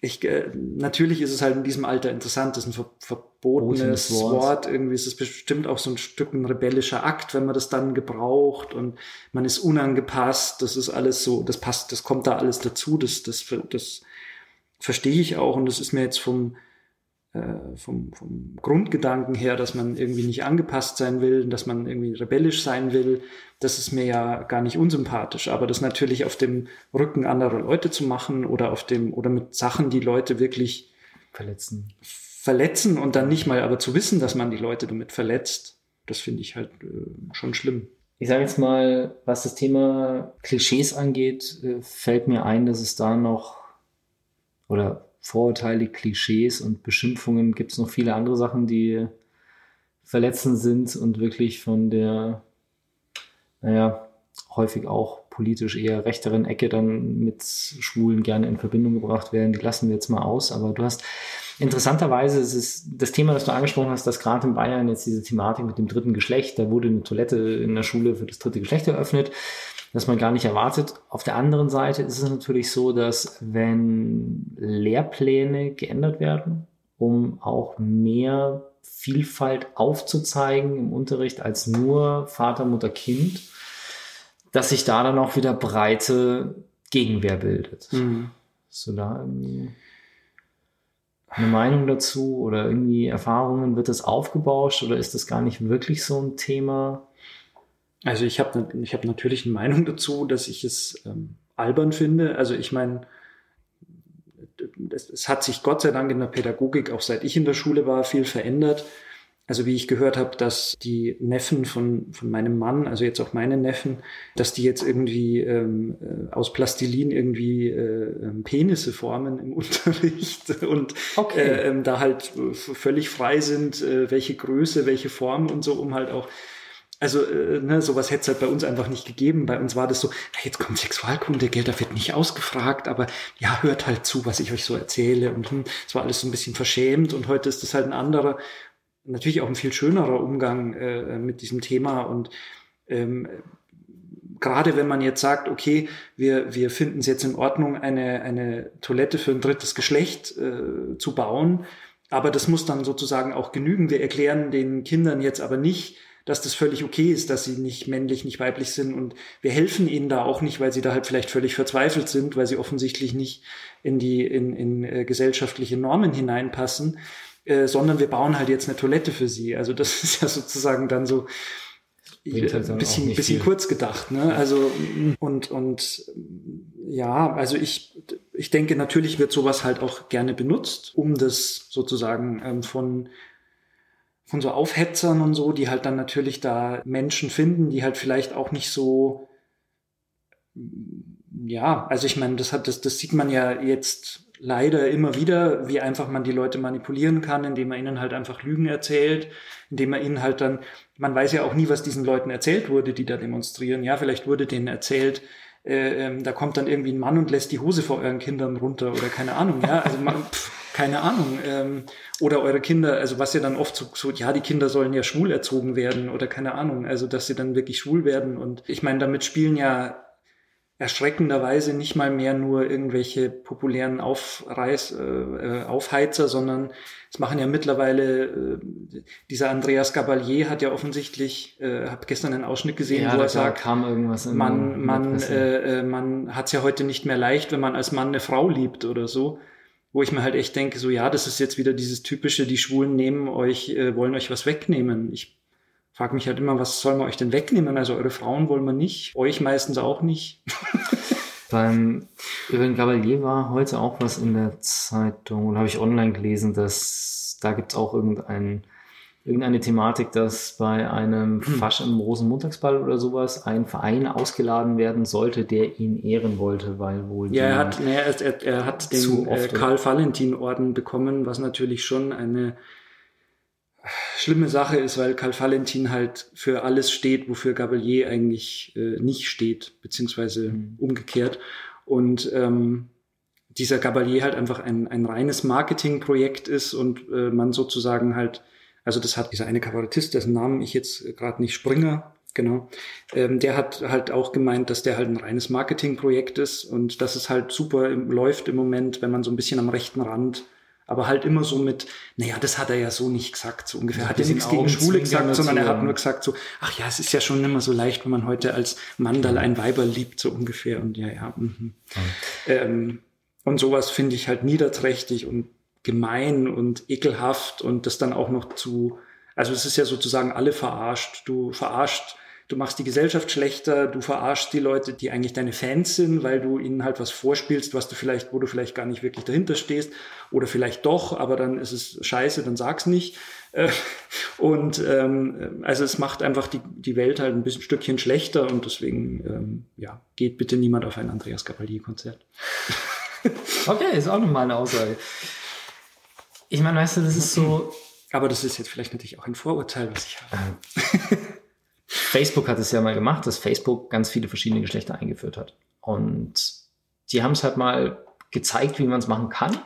ich, äh, natürlich ist es halt in diesem Alter interessant, das ist ein ver verbotenes Wort. Wort. Irgendwie ist es bestimmt auch so ein Stück ein rebellischer Akt, wenn man das dann gebraucht und man ist unangepasst. Das ist alles so, das passt, das kommt da alles dazu. Das, das, das verstehe ich auch und das ist mir jetzt vom, äh, vom, vom Grundgedanken her, dass man irgendwie nicht angepasst sein will, dass man irgendwie rebellisch sein will, das ist mir ja gar nicht unsympathisch. Aber das natürlich auf dem Rücken anderer Leute zu machen oder auf dem, oder mit Sachen, die Leute wirklich verletzen. Verletzen und dann nicht mal aber zu wissen, dass man die Leute damit verletzt, das finde ich halt äh, schon schlimm. Ich sage jetzt mal, was das Thema Klischees angeht, äh, fällt mir ein, dass es da noch oder Vorurteile, Klischees und Beschimpfungen gibt es noch viele andere Sachen, die verletzend sind und wirklich von der, naja, häufig auch politisch eher rechteren Ecke dann mit Schwulen gerne in Verbindung gebracht werden. Die lassen wir jetzt mal aus. Aber du hast interessanterweise, es ist das Thema, das du angesprochen hast, dass gerade in Bayern jetzt diese Thematik mit dem dritten Geschlecht, da wurde eine Toilette in der Schule für das dritte Geschlecht eröffnet das man gar nicht erwartet. Auf der anderen Seite ist es natürlich so, dass wenn Lehrpläne geändert werden, um auch mehr Vielfalt aufzuzeigen im Unterricht als nur Vater, Mutter, Kind, dass sich da dann auch wieder breite Gegenwehr bildet. Mhm. Hast du da irgendwie eine Meinung dazu oder irgendwie Erfahrungen? Wird das aufgebauscht oder ist das gar nicht wirklich so ein Thema? Also ich habe ich hab natürlich eine Meinung dazu, dass ich es ähm, albern finde. Also ich meine, es, es, hat sich Gott sei Dank in der Pädagogik, auch seit ich in der Schule war, viel verändert. Also wie ich gehört habe, dass die Neffen von, von meinem Mann, also jetzt auch meine Neffen, dass die jetzt irgendwie ähm, äh, aus Plastilin irgendwie äh, ähm, Penisse formen im Unterricht und okay. äh, ähm, da halt völlig frei sind, äh, welche Größe, welche Form und so, um halt auch also äh, ne, sowas hätte es halt bei uns einfach nicht gegeben. Bei uns war das so, na, jetzt kommt Sexualkunde, Geld, da wird nicht ausgefragt, aber ja, hört halt zu, was ich euch so erzähle. Und hm, es hm, war alles so ein bisschen verschämt und heute ist das halt ein anderer, natürlich auch ein viel schönerer Umgang äh, mit diesem Thema. Und ähm, gerade wenn man jetzt sagt, okay, wir, wir finden es jetzt in Ordnung, eine, eine Toilette für ein drittes Geschlecht äh, zu bauen, aber das muss dann sozusagen auch genügen. Wir erklären den Kindern jetzt aber nicht, dass das völlig okay ist, dass sie nicht männlich, nicht weiblich sind. Und wir helfen ihnen da auch nicht, weil sie da halt vielleicht völlig verzweifelt sind, weil sie offensichtlich nicht in die in, in äh, gesellschaftliche Normen hineinpassen, äh, sondern wir bauen halt jetzt eine Toilette für sie. Also das ist ja sozusagen dann so halt ein bisschen, bisschen kurz gedacht. Ne? Also und und ja, also ich ich denke natürlich wird sowas halt auch gerne benutzt, um das sozusagen ähm, von von so Aufhetzern und so, die halt dann natürlich da Menschen finden, die halt vielleicht auch nicht so, ja, also ich meine, das hat, das, das sieht man ja jetzt leider immer wieder, wie einfach man die Leute manipulieren kann, indem man ihnen halt einfach Lügen erzählt, indem man ihnen halt dann, man weiß ja auch nie, was diesen Leuten erzählt wurde, die da demonstrieren. Ja, vielleicht wurde denen erzählt, äh, ähm, da kommt dann irgendwie ein Mann und lässt die Hose vor euren Kindern runter oder keine Ahnung. Ja, also man, pff, keine Ahnung. Ähm, oder eure Kinder, also was ja dann oft so, so, ja, die Kinder sollen ja schwul erzogen werden oder keine Ahnung, also dass sie dann wirklich schwul werden. Und ich meine, damit spielen ja erschreckenderweise nicht mal mehr nur irgendwelche populären Aufreiß, äh, äh Aufheizer, sondern es machen ja mittlerweile, äh, dieser Andreas Gabalier hat ja offensichtlich, äh, habe gestern einen Ausschnitt gesehen, ja, wo er sagt, kam irgendwas man, man, äh, äh, man hat es ja heute nicht mehr leicht, wenn man als Mann eine Frau liebt oder so wo ich mir halt echt denke, so ja, das ist jetzt wieder dieses typische, die Schwulen nehmen euch, äh, wollen euch was wegnehmen. Ich frage mich halt immer, was soll man euch denn wegnehmen? Also eure Frauen wollen wir nicht, euch meistens auch nicht. Beim Irwin Gabalier war heute auch was in der Zeitung, oder habe ich online gelesen, dass da gibt es auch irgendeinen irgendeine Thematik, dass bei einem hm. Fasch im Rosenmontagsball oder sowas ein Verein ausgeladen werden sollte, der ihn ehren wollte, weil wohl. Ja, er hat, nee, er, er, er hat den äh, Karl-Valentin-Orden bekommen, was natürlich schon eine schlimme Sache ist, weil Karl Valentin halt für alles steht, wofür Gabalier eigentlich äh, nicht steht, beziehungsweise mhm. umgekehrt. Und ähm, dieser Gabalier halt einfach ein, ein reines Marketingprojekt ist und äh, man sozusagen halt also das hat dieser eine Kabarettist, dessen Namen ich jetzt gerade nicht Springer, genau, ähm, der hat halt auch gemeint, dass der halt ein reines Marketingprojekt ist und dass es halt super im, läuft im Moment, wenn man so ein bisschen am rechten Rand aber halt immer so mit, naja, das hat er ja so nicht gesagt, so ungefähr. Hat er nichts gegen Schwule gesagt, sondern er hat nur gesagt so, ach ja, es ist ja schon immer so leicht, wenn man heute als Mandal ein Weiber liebt, so ungefähr. Und ja, ja. Mhm. Ähm, und sowas finde ich halt niederträchtig und gemein und ekelhaft und das dann auch noch zu, also es ist ja sozusagen alle verarscht. Du verarscht, du machst die Gesellschaft schlechter, du verarschst die Leute, die eigentlich deine Fans sind, weil du ihnen halt was vorspielst, was du vielleicht, wo du vielleicht gar nicht wirklich dahinter stehst oder vielleicht doch, aber dann ist es scheiße, dann sag's nicht. Äh, und ähm, also es macht einfach die, die Welt halt ein bisschen ein Stückchen schlechter und deswegen ähm, ja, geht bitte niemand auf ein Andreas Capaldi-Konzert. Okay, ist auch nochmal eine Aussage. Ich meine, weißt du, das ist so. Aber das ist jetzt vielleicht natürlich auch ein Vorurteil, was ich habe. Facebook hat es ja mal gemacht, dass Facebook ganz viele verschiedene Geschlechter eingeführt hat. Und die haben es halt mal gezeigt, wie man es machen kann.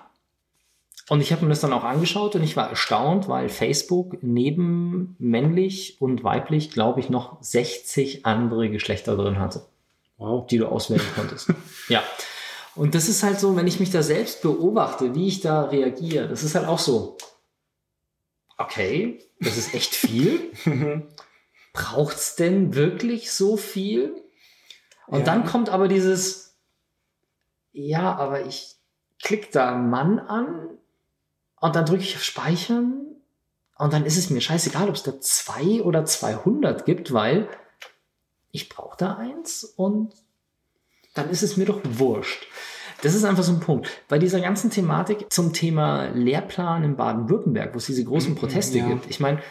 Und ich habe mir das dann auch angeschaut und ich war erstaunt, weil Facebook neben männlich und weiblich, glaube ich, noch 60 andere Geschlechter drin hatte, wow. die du auswählen konntest. ja. Und das ist halt so, wenn ich mich da selbst beobachte, wie ich da reagiere, das ist halt auch so, okay, das ist echt viel. Braucht's denn wirklich so viel? Und ja. dann kommt aber dieses, ja, aber ich klicke da Mann an und dann drücke ich auf Speichern und dann ist es mir scheißegal, ob es da zwei oder 200 gibt, weil ich brauche da eins und dann ist es mir doch wurscht. Das ist einfach so ein Punkt. Bei dieser ganzen Thematik zum Thema Lehrplan in Baden-Württemberg, wo es diese großen mhm, Proteste ja. gibt. Ich meine,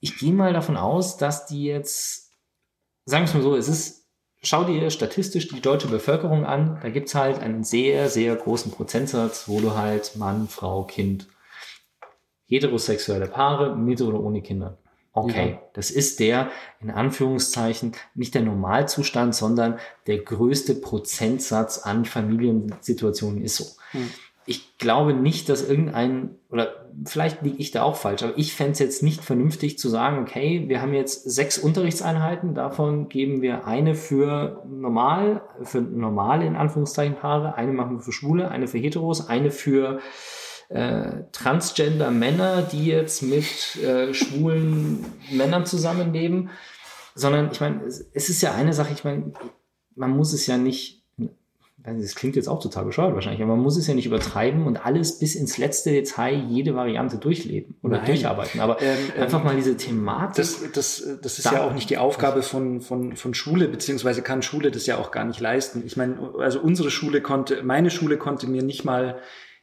ich gehe mal davon aus, dass die jetzt, sagen wir es mal so, es ist, schau dir statistisch die deutsche Bevölkerung an, da gibt es halt einen sehr, sehr großen Prozentsatz, wo du halt Mann, Frau, Kind, heterosexuelle Paare mit oder ohne Kinder Okay, ja. das ist der, in Anführungszeichen, nicht der Normalzustand, sondern der größte Prozentsatz an Familiensituationen ist so. Mhm. Ich glaube nicht, dass irgendein, oder vielleicht liege ich da auch falsch, aber ich fände es jetzt nicht vernünftig zu sagen, okay, wir haben jetzt sechs Unterrichtseinheiten, davon geben wir eine für normal, für normale in Anführungszeichen Paare, eine machen wir für Schwule, eine für Heteros, eine für äh, Transgender-Männer, die jetzt mit äh, schwulen Männern zusammenleben, sondern ich meine, es, es ist ja eine Sache, ich meine, man muss es ja nicht das klingt jetzt auch total bescheuert wahrscheinlich, aber man muss es ja nicht übertreiben und alles bis ins letzte Detail jede Variante durchleben oder Nein. durcharbeiten. Aber ähm, einfach ähm, mal diese Thematik. Das, das, das ist da, ja auch nicht die Aufgabe von, von, von Schule, beziehungsweise kann Schule das ja auch gar nicht leisten. Ich meine, also unsere Schule konnte, meine Schule konnte mir nicht mal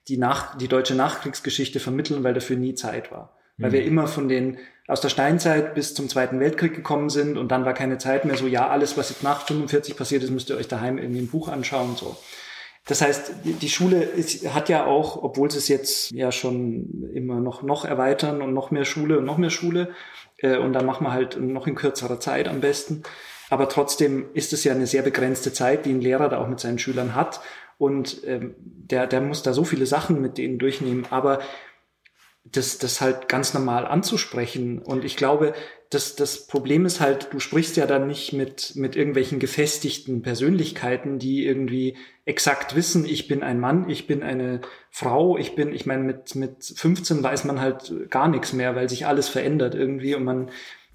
die, Nach, die deutsche Nachkriegsgeschichte vermitteln, weil dafür nie Zeit war. Weil mhm. wir immer von den aus der Steinzeit bis zum Zweiten Weltkrieg gekommen sind und dann war keine Zeit mehr so, ja, alles, was jetzt nach 45 passiert ist, müsst ihr euch daheim irgendwie ein Buch anschauen, so. Das heißt, die Schule ist, hat ja auch, obwohl sie es jetzt ja schon immer noch, noch erweitern und noch mehr Schule und noch mehr Schule, äh, und dann machen wir halt noch in kürzerer Zeit am besten. Aber trotzdem ist es ja eine sehr begrenzte Zeit, die ein Lehrer da auch mit seinen Schülern hat. Und ähm, der, der muss da so viele Sachen mit denen durchnehmen. Aber das, das halt ganz normal anzusprechen. Und ich glaube, das, das Problem ist halt, du sprichst ja dann nicht mit, mit irgendwelchen gefestigten Persönlichkeiten, die irgendwie exakt wissen, ich bin ein Mann, ich bin eine Frau, ich bin, ich meine, mit, mit 15 weiß man halt gar nichts mehr, weil sich alles verändert irgendwie und man,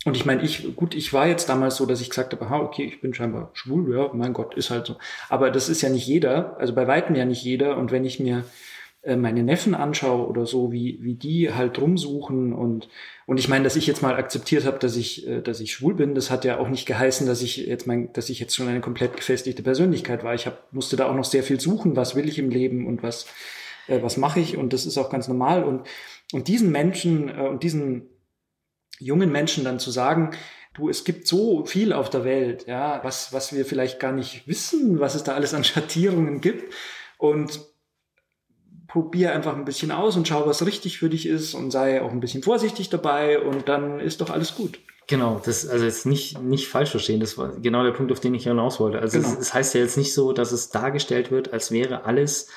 und ich meine, ich, gut, ich war jetzt damals so, dass ich gesagt habe, ha, okay, ich bin scheinbar schwul, ja, mein Gott, ist halt so. Aber das ist ja nicht jeder, also bei weitem ja nicht jeder. Und wenn ich mir äh, meine Neffen anschaue oder so, wie, wie die halt rumsuchen und, und ich meine, dass ich jetzt mal akzeptiert habe, dass ich, äh, dass ich schwul bin, das hat ja auch nicht geheißen, dass ich jetzt mein, dass ich jetzt schon eine komplett gefestigte Persönlichkeit war. Ich hab, musste da auch noch sehr viel suchen, was will ich im Leben und was, äh, was mache ich und das ist auch ganz normal und, und diesen Menschen äh, und diesen jungen Menschen dann zu sagen, du, es gibt so viel auf der Welt, ja, was, was wir vielleicht gar nicht wissen, was es da alles an Schattierungen gibt und probier einfach ein bisschen aus und schau, was richtig für dich ist und sei auch ein bisschen vorsichtig dabei und dann ist doch alles gut. Genau, das also jetzt nicht nicht falsch verstehen, das war genau der Punkt, auf den ich hinaus wollte. Also genau. es, es heißt ja jetzt nicht so, dass es dargestellt wird, als wäre alles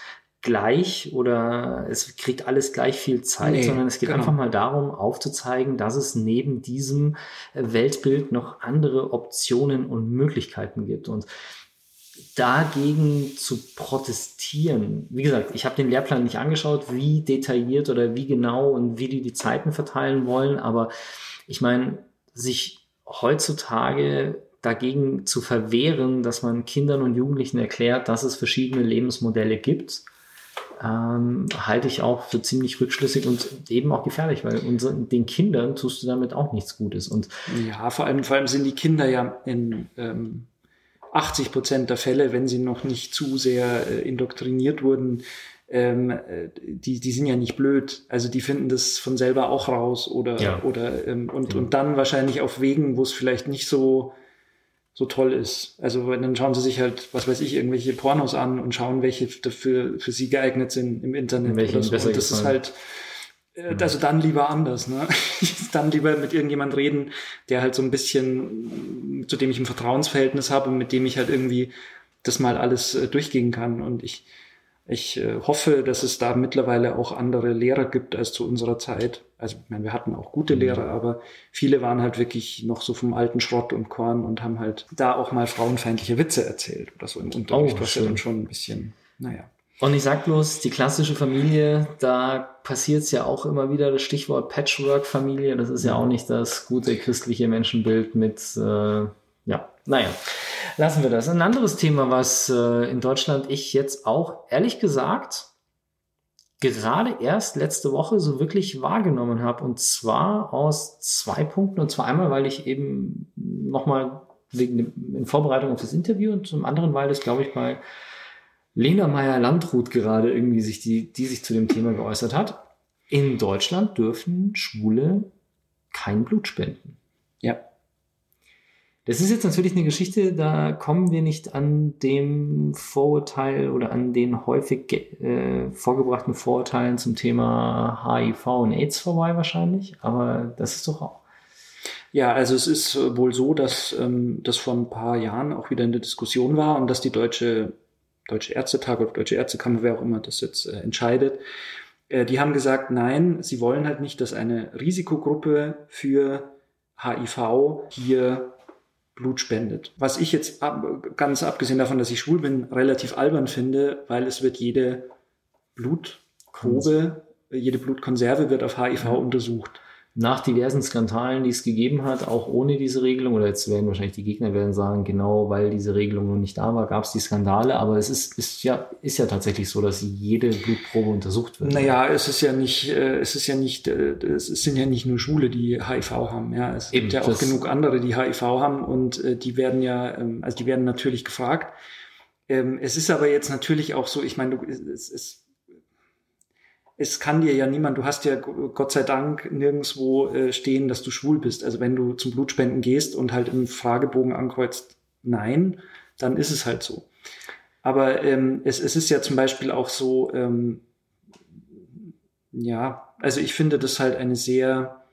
gleich oder es kriegt alles gleich viel Zeit, nee, sondern es geht genau. einfach mal darum, aufzuzeigen, dass es neben diesem Weltbild noch andere Optionen und Möglichkeiten gibt. Und dagegen zu protestieren. Wie gesagt, ich habe den Lehrplan nicht angeschaut, wie detailliert oder wie genau und wie die die Zeiten verteilen wollen, aber ich meine, sich heutzutage dagegen zu verwehren, dass man Kindern und Jugendlichen erklärt, dass es verschiedene Lebensmodelle gibt, ähm, halte ich auch für ziemlich rückschlüssig und eben auch gefährlich, weil unseren, den Kindern tust du damit auch nichts Gutes. Und ja, vor allem, vor allem sind die Kinder ja in ähm, 80 Prozent der Fälle, wenn sie noch nicht zu sehr äh, indoktriniert wurden, ähm, äh, die, die sind ja nicht blöd. Also die finden das von selber auch raus oder, ja. oder ähm, und, ja. und dann wahrscheinlich auf Wegen, wo es vielleicht nicht so, so toll ist. Also dann schauen sie sich halt, was weiß ich, irgendwelche Pornos an und schauen, welche dafür für sie geeignet sind im Internet oder so. Und das ist halt, äh, also dann lieber anders, ne? dann lieber mit irgendjemand reden, der halt so ein bisschen, zu dem ich ein Vertrauensverhältnis habe und mit dem ich halt irgendwie das mal alles äh, durchgehen kann. Und ich, ich äh, hoffe, dass es da mittlerweile auch andere Lehrer gibt als zu unserer Zeit. Also, ich meine, wir hatten auch gute mhm. Lehrer, aber viele waren halt wirklich noch so vom alten Schrott und Korn und haben halt da auch mal frauenfeindliche Witze erzählt oder so im Unterricht, oh, was ja dann schon ein bisschen, naja. Und ich sag bloß, die klassische Familie, da passiert es ja auch immer wieder, das Stichwort Patchwork-Familie, das ist ja auch nicht das gute christliche Menschenbild mit, äh, ja, naja, lassen wir das. Ein anderes Thema, was äh, in Deutschland ich jetzt auch, ehrlich gesagt, gerade erst letzte Woche so wirklich wahrgenommen habe. Und zwar aus zwei Punkten. Und zwar einmal, weil ich eben nochmal wegen in Vorbereitung auf das Interview und zum anderen, weil das, glaube ich, bei Lena Meyer-Landrut gerade irgendwie sich die, die sich zu dem Thema geäußert hat. In Deutschland dürfen Schwule kein Blut spenden. Ja. Das ist jetzt natürlich eine Geschichte, da kommen wir nicht an dem Vorurteil oder an den häufig äh, vorgebrachten Vorurteilen zum Thema HIV und AIDS vorbei wahrscheinlich, aber das ist doch auch. Ja, also es ist wohl so, dass ähm, das vor ein paar Jahren auch wieder in der Diskussion war und dass die deutsche Deutsche Ärztetag oder Deutsche Ärztekammer, wer auch immer das jetzt äh, entscheidet, äh, die haben gesagt, nein, sie wollen halt nicht, dass eine Risikogruppe für HIV hier Blut spendet. Was ich jetzt ab, ganz abgesehen davon, dass ich schwul bin, relativ albern finde, weil es wird jede Blutprobe jede Blutkonserve wird auf HIV ja. untersucht nach diversen Skandalen, die es gegeben hat, auch ohne diese Regelung, oder jetzt werden wahrscheinlich die Gegner werden sagen, genau weil diese Regelung noch nicht da war, gab es die Skandale, aber es ist, ist, ja, ist ja tatsächlich so, dass jede Blutprobe untersucht wird. Naja, es ist ja nicht, äh, es ist ja nicht, äh, es sind ja nicht nur Schwule, die HIV haben, ja. Es Eben, gibt ja auch genug andere, die HIV haben und äh, die werden ja, ähm, also die werden natürlich gefragt. Ähm, es ist aber jetzt natürlich auch so, ich meine, es, es es kann dir ja niemand, du hast ja Gott sei Dank nirgendwo äh, stehen, dass du schwul bist. Also wenn du zum Blutspenden gehst und halt im Fragebogen ankreuzt Nein, dann ist es halt so. Aber ähm, es, es ist ja zum Beispiel auch so, ähm, ja, also ich finde das halt eine sehr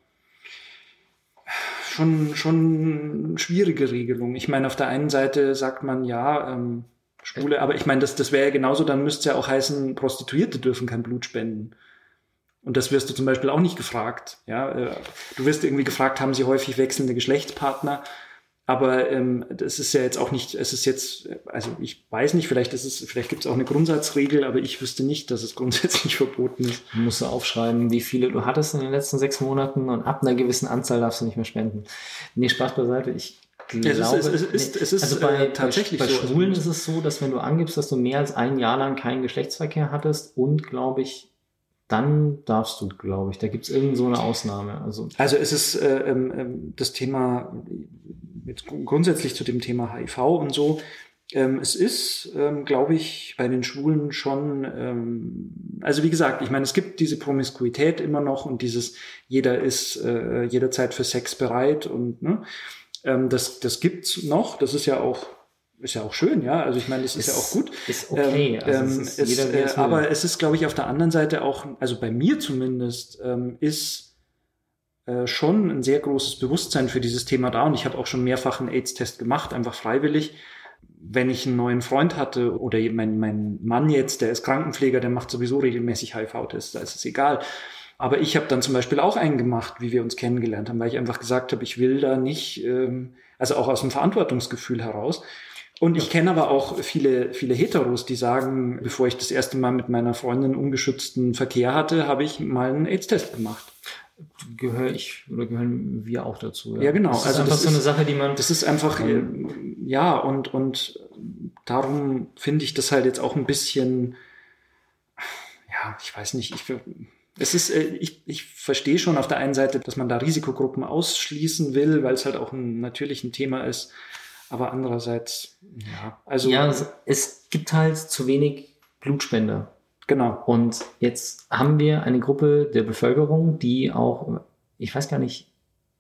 schon, schon schwierige Regelung. Ich meine, auf der einen Seite sagt man ja, ähm, Schwule, aber ich meine, das, das wäre ja genauso, dann müsste es ja auch heißen, Prostituierte dürfen kein Blut spenden. Und das wirst du zum Beispiel auch nicht gefragt. Ja, äh, du wirst irgendwie gefragt, haben sie häufig wechselnde Geschlechtspartner? Aber ähm, das ist ja jetzt auch nicht, es ist jetzt, also ich weiß nicht, vielleicht ist es, vielleicht gibt es auch eine Grundsatzregel, aber ich wüsste nicht, dass es grundsätzlich verboten ist. Du musst du aufschreiben, wie viele du hattest in den letzten sechs Monaten und ab einer gewissen Anzahl darfst du nicht mehr spenden. Nee, Spaß beiseite. Ich glaube, es ist, es ist, es ist, also bei, äh, tatsächlich bei, bei so. Schwulen ist es so, dass wenn du angibst, dass du mehr als ein Jahr lang keinen Geschlechtsverkehr hattest und, glaube ich, dann darfst du, glaube ich. Da gibt es irgend so eine Ausnahme. Also, also es ist äh, ähm, ähm das Thema, jetzt grundsätzlich zu dem Thema HIV und so, ähm, es ist, ähm, glaube ich, bei den Schwulen schon, ähm, also wie gesagt, ich meine, es gibt diese Promiskuität immer noch und dieses, jeder ist äh, jederzeit für Sex bereit und ne, ähm, das, das gibt's noch. Das ist ja auch ist ja auch schön, ja. Also ich meine, das ist, ist ja auch gut. Ist okay. Ähm, also es ist jeder, äh, aber es ist, glaube ich, auf der anderen Seite auch, also bei mir zumindest, ähm, ist äh, schon ein sehr großes Bewusstsein für dieses Thema da. Und ich habe auch schon mehrfach einen AIDS-Test gemacht, einfach freiwillig. Wenn ich einen neuen Freund hatte oder mein, mein Mann jetzt, der ist Krankenpfleger, der macht sowieso regelmäßig HIV-Tests, da ist es egal. Aber ich habe dann zum Beispiel auch einen gemacht, wie wir uns kennengelernt haben, weil ich einfach gesagt habe, ich will da nicht, ähm, also auch aus dem Verantwortungsgefühl heraus. Und ich kenne aber auch viele, viele Heteros, die sagen, bevor ich das erste Mal mit meiner Freundin ungeschützten Verkehr hatte, habe ich mal einen AIDS-Test gemacht. Gehöre ich oder gehören wir auch dazu? Ja, ja genau. Das ist also einfach das so eine Sache, die man. Das ist einfach, ähm, ja, und, und darum finde ich das halt jetzt auch ein bisschen, ja, ich weiß nicht, ich, es ist, äh, ich, ich verstehe schon auf der einen Seite, dass man da Risikogruppen ausschließen will, weil es halt auch ein natürliches Thema ist. Aber andererseits, ja, also. Ja, es gibt halt zu wenig Blutspender. Genau. Und jetzt haben wir eine Gruppe der Bevölkerung, die auch, ich weiß gar nicht,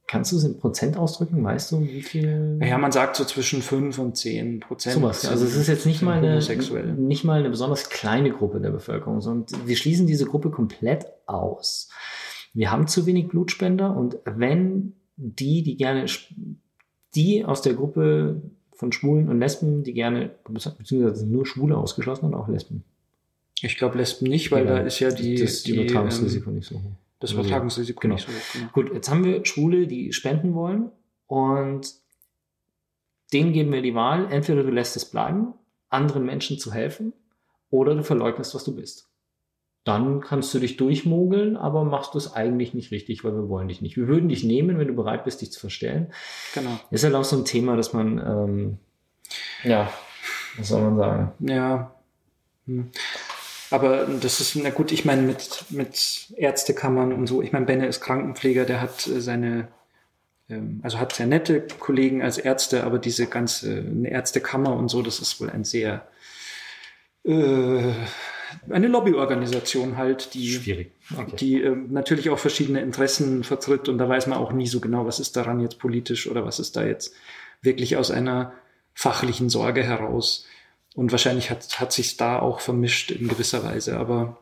kannst du es in Prozent ausdrücken? Weißt du, wie viel? Ja, man sagt so zwischen 5 und 10 Prozent. Sowas. Also es ist jetzt nicht mal, eine, nicht mal eine besonders kleine Gruppe der Bevölkerung, sondern wir schließen diese Gruppe komplett aus. Wir haben zu wenig Blutspender und wenn die, die gerne die aus der Gruppe von Schwulen und Lesben, die gerne, beziehungsweise nur Schwule ausgeschlossen und auch Lesben. Ich glaube Lesben nicht, weil ja, da ist ja die, das die Übertragungsrisiko ähm, nicht so hoch. Das also, Übertragungsrisiko genau. nicht so hoch. Genau. Gut, jetzt haben wir Schwule, die spenden wollen und denen geben wir die Wahl, entweder du lässt es bleiben, anderen Menschen zu helfen, oder du verleugnest, was du bist dann kannst du dich durchmogeln, aber machst du es eigentlich nicht richtig, weil wir wollen dich nicht. Wir würden dich nehmen, wenn du bereit bist, dich zu verstellen. Genau. Ist halt auch so ein Thema, dass man, ähm, ja, was soll man sagen? Ja. Aber das ist, na gut, ich meine, mit, mit Ärztekammern und so, ich meine, Benne ist Krankenpfleger, der hat äh, seine, ähm, also hat sehr nette Kollegen als Ärzte, aber diese ganze Ärztekammer und so, das ist wohl ein sehr, äh, eine Lobbyorganisation halt, die, okay. die äh, natürlich auch verschiedene Interessen vertritt und da weiß man auch nie so genau, was ist daran jetzt politisch oder was ist da jetzt wirklich aus einer fachlichen Sorge heraus. Und wahrscheinlich hat, hat sich da auch vermischt in gewisser Weise, aber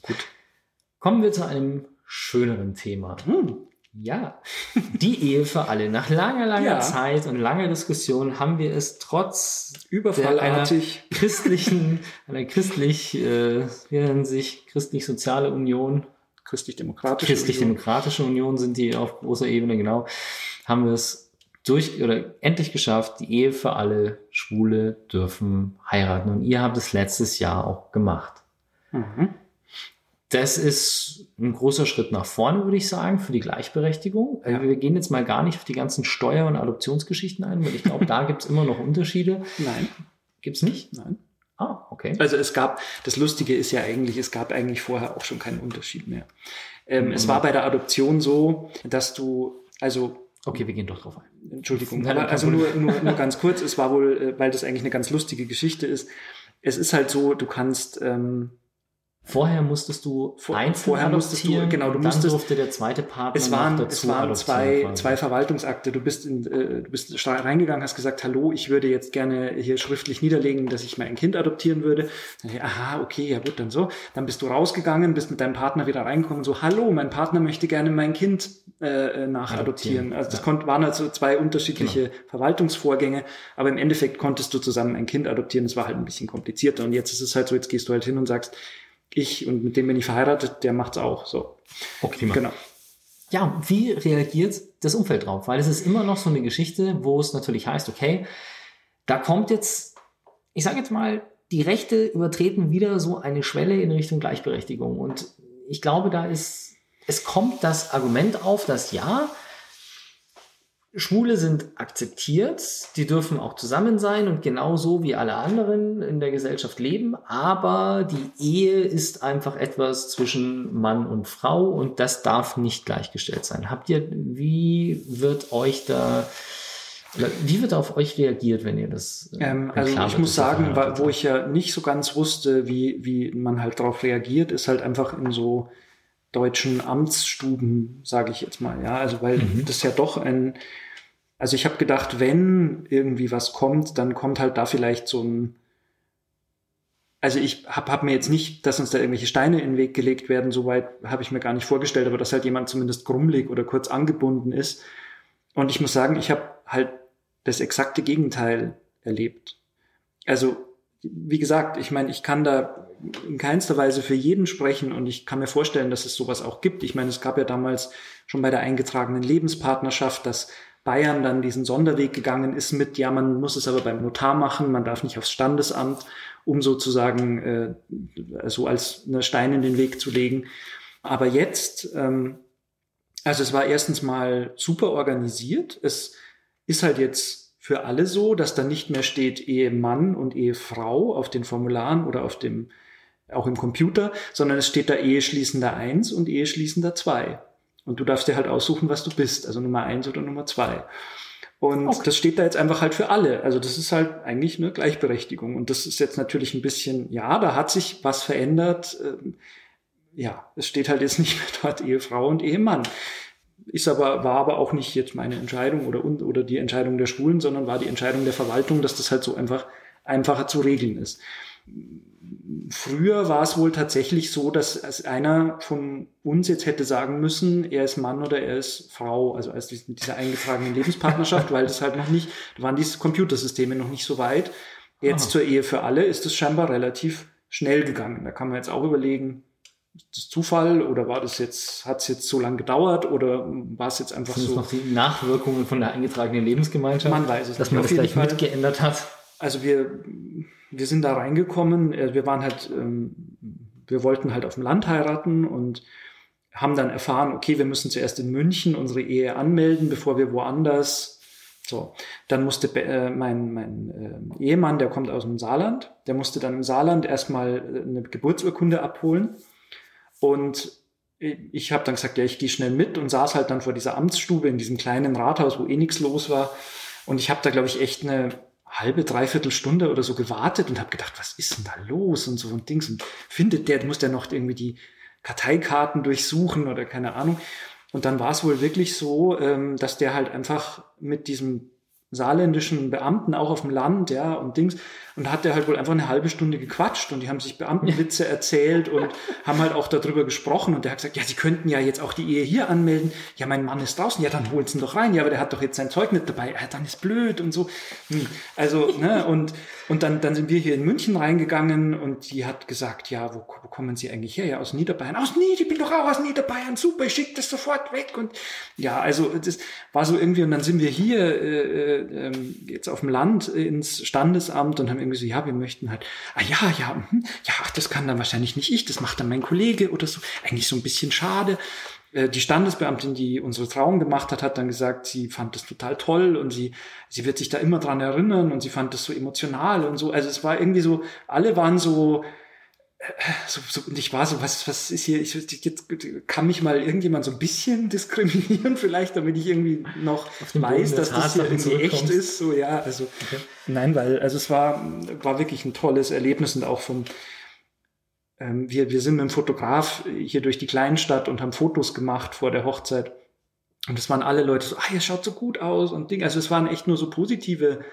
gut. Kommen wir zu einem schöneren Thema. Hm. Ja, die Ehe für alle. Nach langer, langer ja. Zeit und langer Diskussion haben wir es trotz überfallartig einer christlichen, einer christlich, äh, wie nennen sich christlich-soziale Union, christlich-demokratische christlich-demokratische Union. Union sind die auf großer Ebene genau, haben wir es durch oder endlich geschafft. Die Ehe für alle Schwule dürfen heiraten und ihr habt es letztes Jahr auch gemacht. Mhm. das ist ein großer Schritt nach vorne, würde ich sagen, für die Gleichberechtigung. Also ja. Wir gehen jetzt mal gar nicht auf die ganzen Steuer- und Adoptionsgeschichten ein, weil ich glaube, da gibt es immer noch Unterschiede. Nein. Gibt es nicht? Nein. Ah, okay. Also es gab, das Lustige ist ja eigentlich, es gab eigentlich vorher auch schon keinen Unterschied mehr. Ähm, mhm. Es war bei der Adoption so, dass du, also Okay, wir gehen doch drauf ein. Entschuldigung, aber also nur, nur, nur ganz kurz, es war wohl, äh, weil das eigentlich eine ganz lustige Geschichte ist. Es ist halt so, du kannst ähm, Vorher musstest du Vor, einzeln vorher musstest du, genau, du musstest, durfte der zweite Partner es waren, Es waren zwei, zwei Verwaltungsakte. Du bist, in, äh, du bist reingegangen, hast gesagt, hallo, ich würde jetzt gerne hier schriftlich niederlegen, dass ich mein Kind adoptieren würde. Dann, aha, okay, ja gut, dann so. Dann bist du rausgegangen, bist mit deinem Partner wieder reingekommen, so, hallo, mein Partner möchte gerne mein Kind äh, nachadoptieren. Also das ja. konnte, waren also zwei unterschiedliche genau. Verwaltungsvorgänge, aber im Endeffekt konntest du zusammen ein Kind adoptieren. Es war halt ein bisschen komplizierter. Und jetzt ist es halt so, jetzt gehst du halt hin und sagst, ich und mit dem bin ich verheiratet, der macht's auch so. Optimal. Genau. Ja, wie reagiert das Umfeld drauf? Weil es ist immer noch so eine Geschichte, wo es natürlich heißt, okay, da kommt jetzt, ich sage jetzt mal, die Rechte übertreten wieder so eine Schwelle in Richtung Gleichberechtigung. Und ich glaube, da ist, es kommt das Argument auf, dass ja, Schwule sind akzeptiert, die dürfen auch zusammen sein und genauso wie alle anderen in der Gesellschaft leben, aber die Ehe ist einfach etwas zwischen Mann und Frau und das darf nicht gleichgestellt sein. Habt ihr, wie wird euch da, wie wird auf euch reagiert, wenn ihr das? Äh, ähm, also ich muss sagen, wo ich ja nicht so ganz wusste, wie, wie man halt darauf reagiert, ist halt einfach in so deutschen Amtsstuben, sage ich jetzt mal, ja, also weil mhm. das ja doch ein, also ich habe gedacht, wenn irgendwie was kommt, dann kommt halt da vielleicht so ein, also ich habe hab mir jetzt nicht, dass uns da irgendwelche Steine in den Weg gelegt werden, soweit habe ich mir gar nicht vorgestellt, aber dass halt jemand zumindest grummelig oder kurz angebunden ist. Und ich muss sagen, ich habe halt das exakte Gegenteil erlebt. Also wie gesagt, ich meine, ich kann da in keinster Weise für jeden sprechen und ich kann mir vorstellen, dass es sowas auch gibt. Ich meine, es gab ja damals schon bei der eingetragenen Lebenspartnerschaft, dass Bayern dann diesen Sonderweg gegangen ist mit, ja, man muss es aber beim Notar machen, man darf nicht aufs Standesamt, um sozusagen äh, so als eine Stein in den Weg zu legen. Aber jetzt, ähm, also es war erstens mal super organisiert. Es ist halt jetzt für alle so, dass da nicht mehr steht Ehemann und Ehefrau auf den Formularen oder auf dem, auch im Computer, sondern es steht da Eheschließender 1 und Eheschließender 2. Und du darfst dir halt aussuchen, was du bist, also Nummer 1 oder Nummer 2. Und okay. das steht da jetzt einfach halt für alle. Also das ist halt eigentlich eine Gleichberechtigung. Und das ist jetzt natürlich ein bisschen, ja, da hat sich was verändert. Ähm, ja, es steht halt jetzt nicht mehr dort Ehefrau und Ehemann ist aber, war aber auch nicht jetzt meine Entscheidung oder, oder die Entscheidung der Schulen, sondern war die Entscheidung der Verwaltung, dass das halt so einfach einfacher zu regeln ist. Früher war es wohl tatsächlich so, dass einer von uns jetzt hätte sagen müssen, er ist Mann oder er ist Frau, also als mit dieser eingetragenen Lebenspartnerschaft, weil das halt noch nicht, da waren diese Computersysteme noch nicht so weit. Jetzt Aha. zur Ehe für alle ist es scheinbar relativ schnell gegangen. Da kann man jetzt auch überlegen, das Zufall oder war das jetzt, hat es jetzt so lange gedauert oder war es jetzt einfach Sind so? noch die Nachwirkungen von der eingetragenen Lebensgemeinschaft? Man weiß es Dass man das gleich mitgeändert hat? Also wir, wir sind da reingekommen, äh, wir waren halt, ähm, wir wollten halt auf dem Land heiraten und haben dann erfahren, okay, wir müssen zuerst in München unsere Ehe anmelden, bevor wir woanders so, dann musste äh, mein, mein äh, Ehemann, der kommt aus dem Saarland, der musste dann im Saarland erstmal eine Geburtsurkunde abholen. Und ich habe dann gesagt, ja, ich gehe schnell mit und saß halt dann vor dieser Amtsstube in diesem kleinen Rathaus, wo eh nichts los war. Und ich habe da, glaube ich, echt eine halbe, dreiviertel Stunde oder so gewartet und habe gedacht, was ist denn da los und so und Dings. Und findet der, muss der noch irgendwie die Karteikarten durchsuchen oder keine Ahnung. Und dann war es wohl wirklich so, ähm, dass der halt einfach mit diesem saarländischen Beamten auch auf dem Land, ja, und Dings. Und da hat der halt wohl einfach eine halbe Stunde gequatscht und die haben sich Beamtenwitze erzählt und haben halt auch darüber gesprochen und der hat gesagt, ja, sie könnten ja jetzt auch die Ehe hier anmelden. Ja, mein Mann ist draußen. Ja, dann holen sie ihn doch rein. Ja, aber der hat doch jetzt sein Zeug mit dabei. Ja, dann ist blöd und so. Hm. Also, ne, und, und dann, dann sind wir hier in München reingegangen und die hat gesagt, ja, wo, wo kommen Sie eigentlich her? Ja, aus Niederbayern. Aus Nied, ich bin doch auch aus Niederbayern. Super, ich schicke das sofort weg. Und ja, also das war so irgendwie, und dann sind wir hier äh, äh, jetzt auf dem Land ins Standesamt und haben irgendwie so, ja, wir möchten halt, ah ja, ja, mh, ja, ach, das kann dann wahrscheinlich nicht ich, das macht dann mein Kollege oder so. Eigentlich so ein bisschen schade. Äh, die Standesbeamtin, die unsere Trauung gemacht hat, hat dann gesagt, sie fand das total toll und sie, sie wird sich da immer dran erinnern und sie fand das so emotional und so. Also es war irgendwie so, alle waren so, so, so, und ich war so, was, was ist hier, ich, jetzt kann mich mal irgendjemand so ein bisschen diskriminieren, vielleicht, damit ich irgendwie noch weiß, dass das hier irgendwie echt ist, so, ja, also, okay. nein, weil, also es war, war wirklich ein tolles Erlebnis und auch vom, ähm, wir, wir sind mit dem Fotograf hier durch die Kleinstadt und haben Fotos gemacht vor der Hochzeit. Und es waren alle Leute so, ah, ihr schaut so gut aus und Ding, also es waren echt nur so positive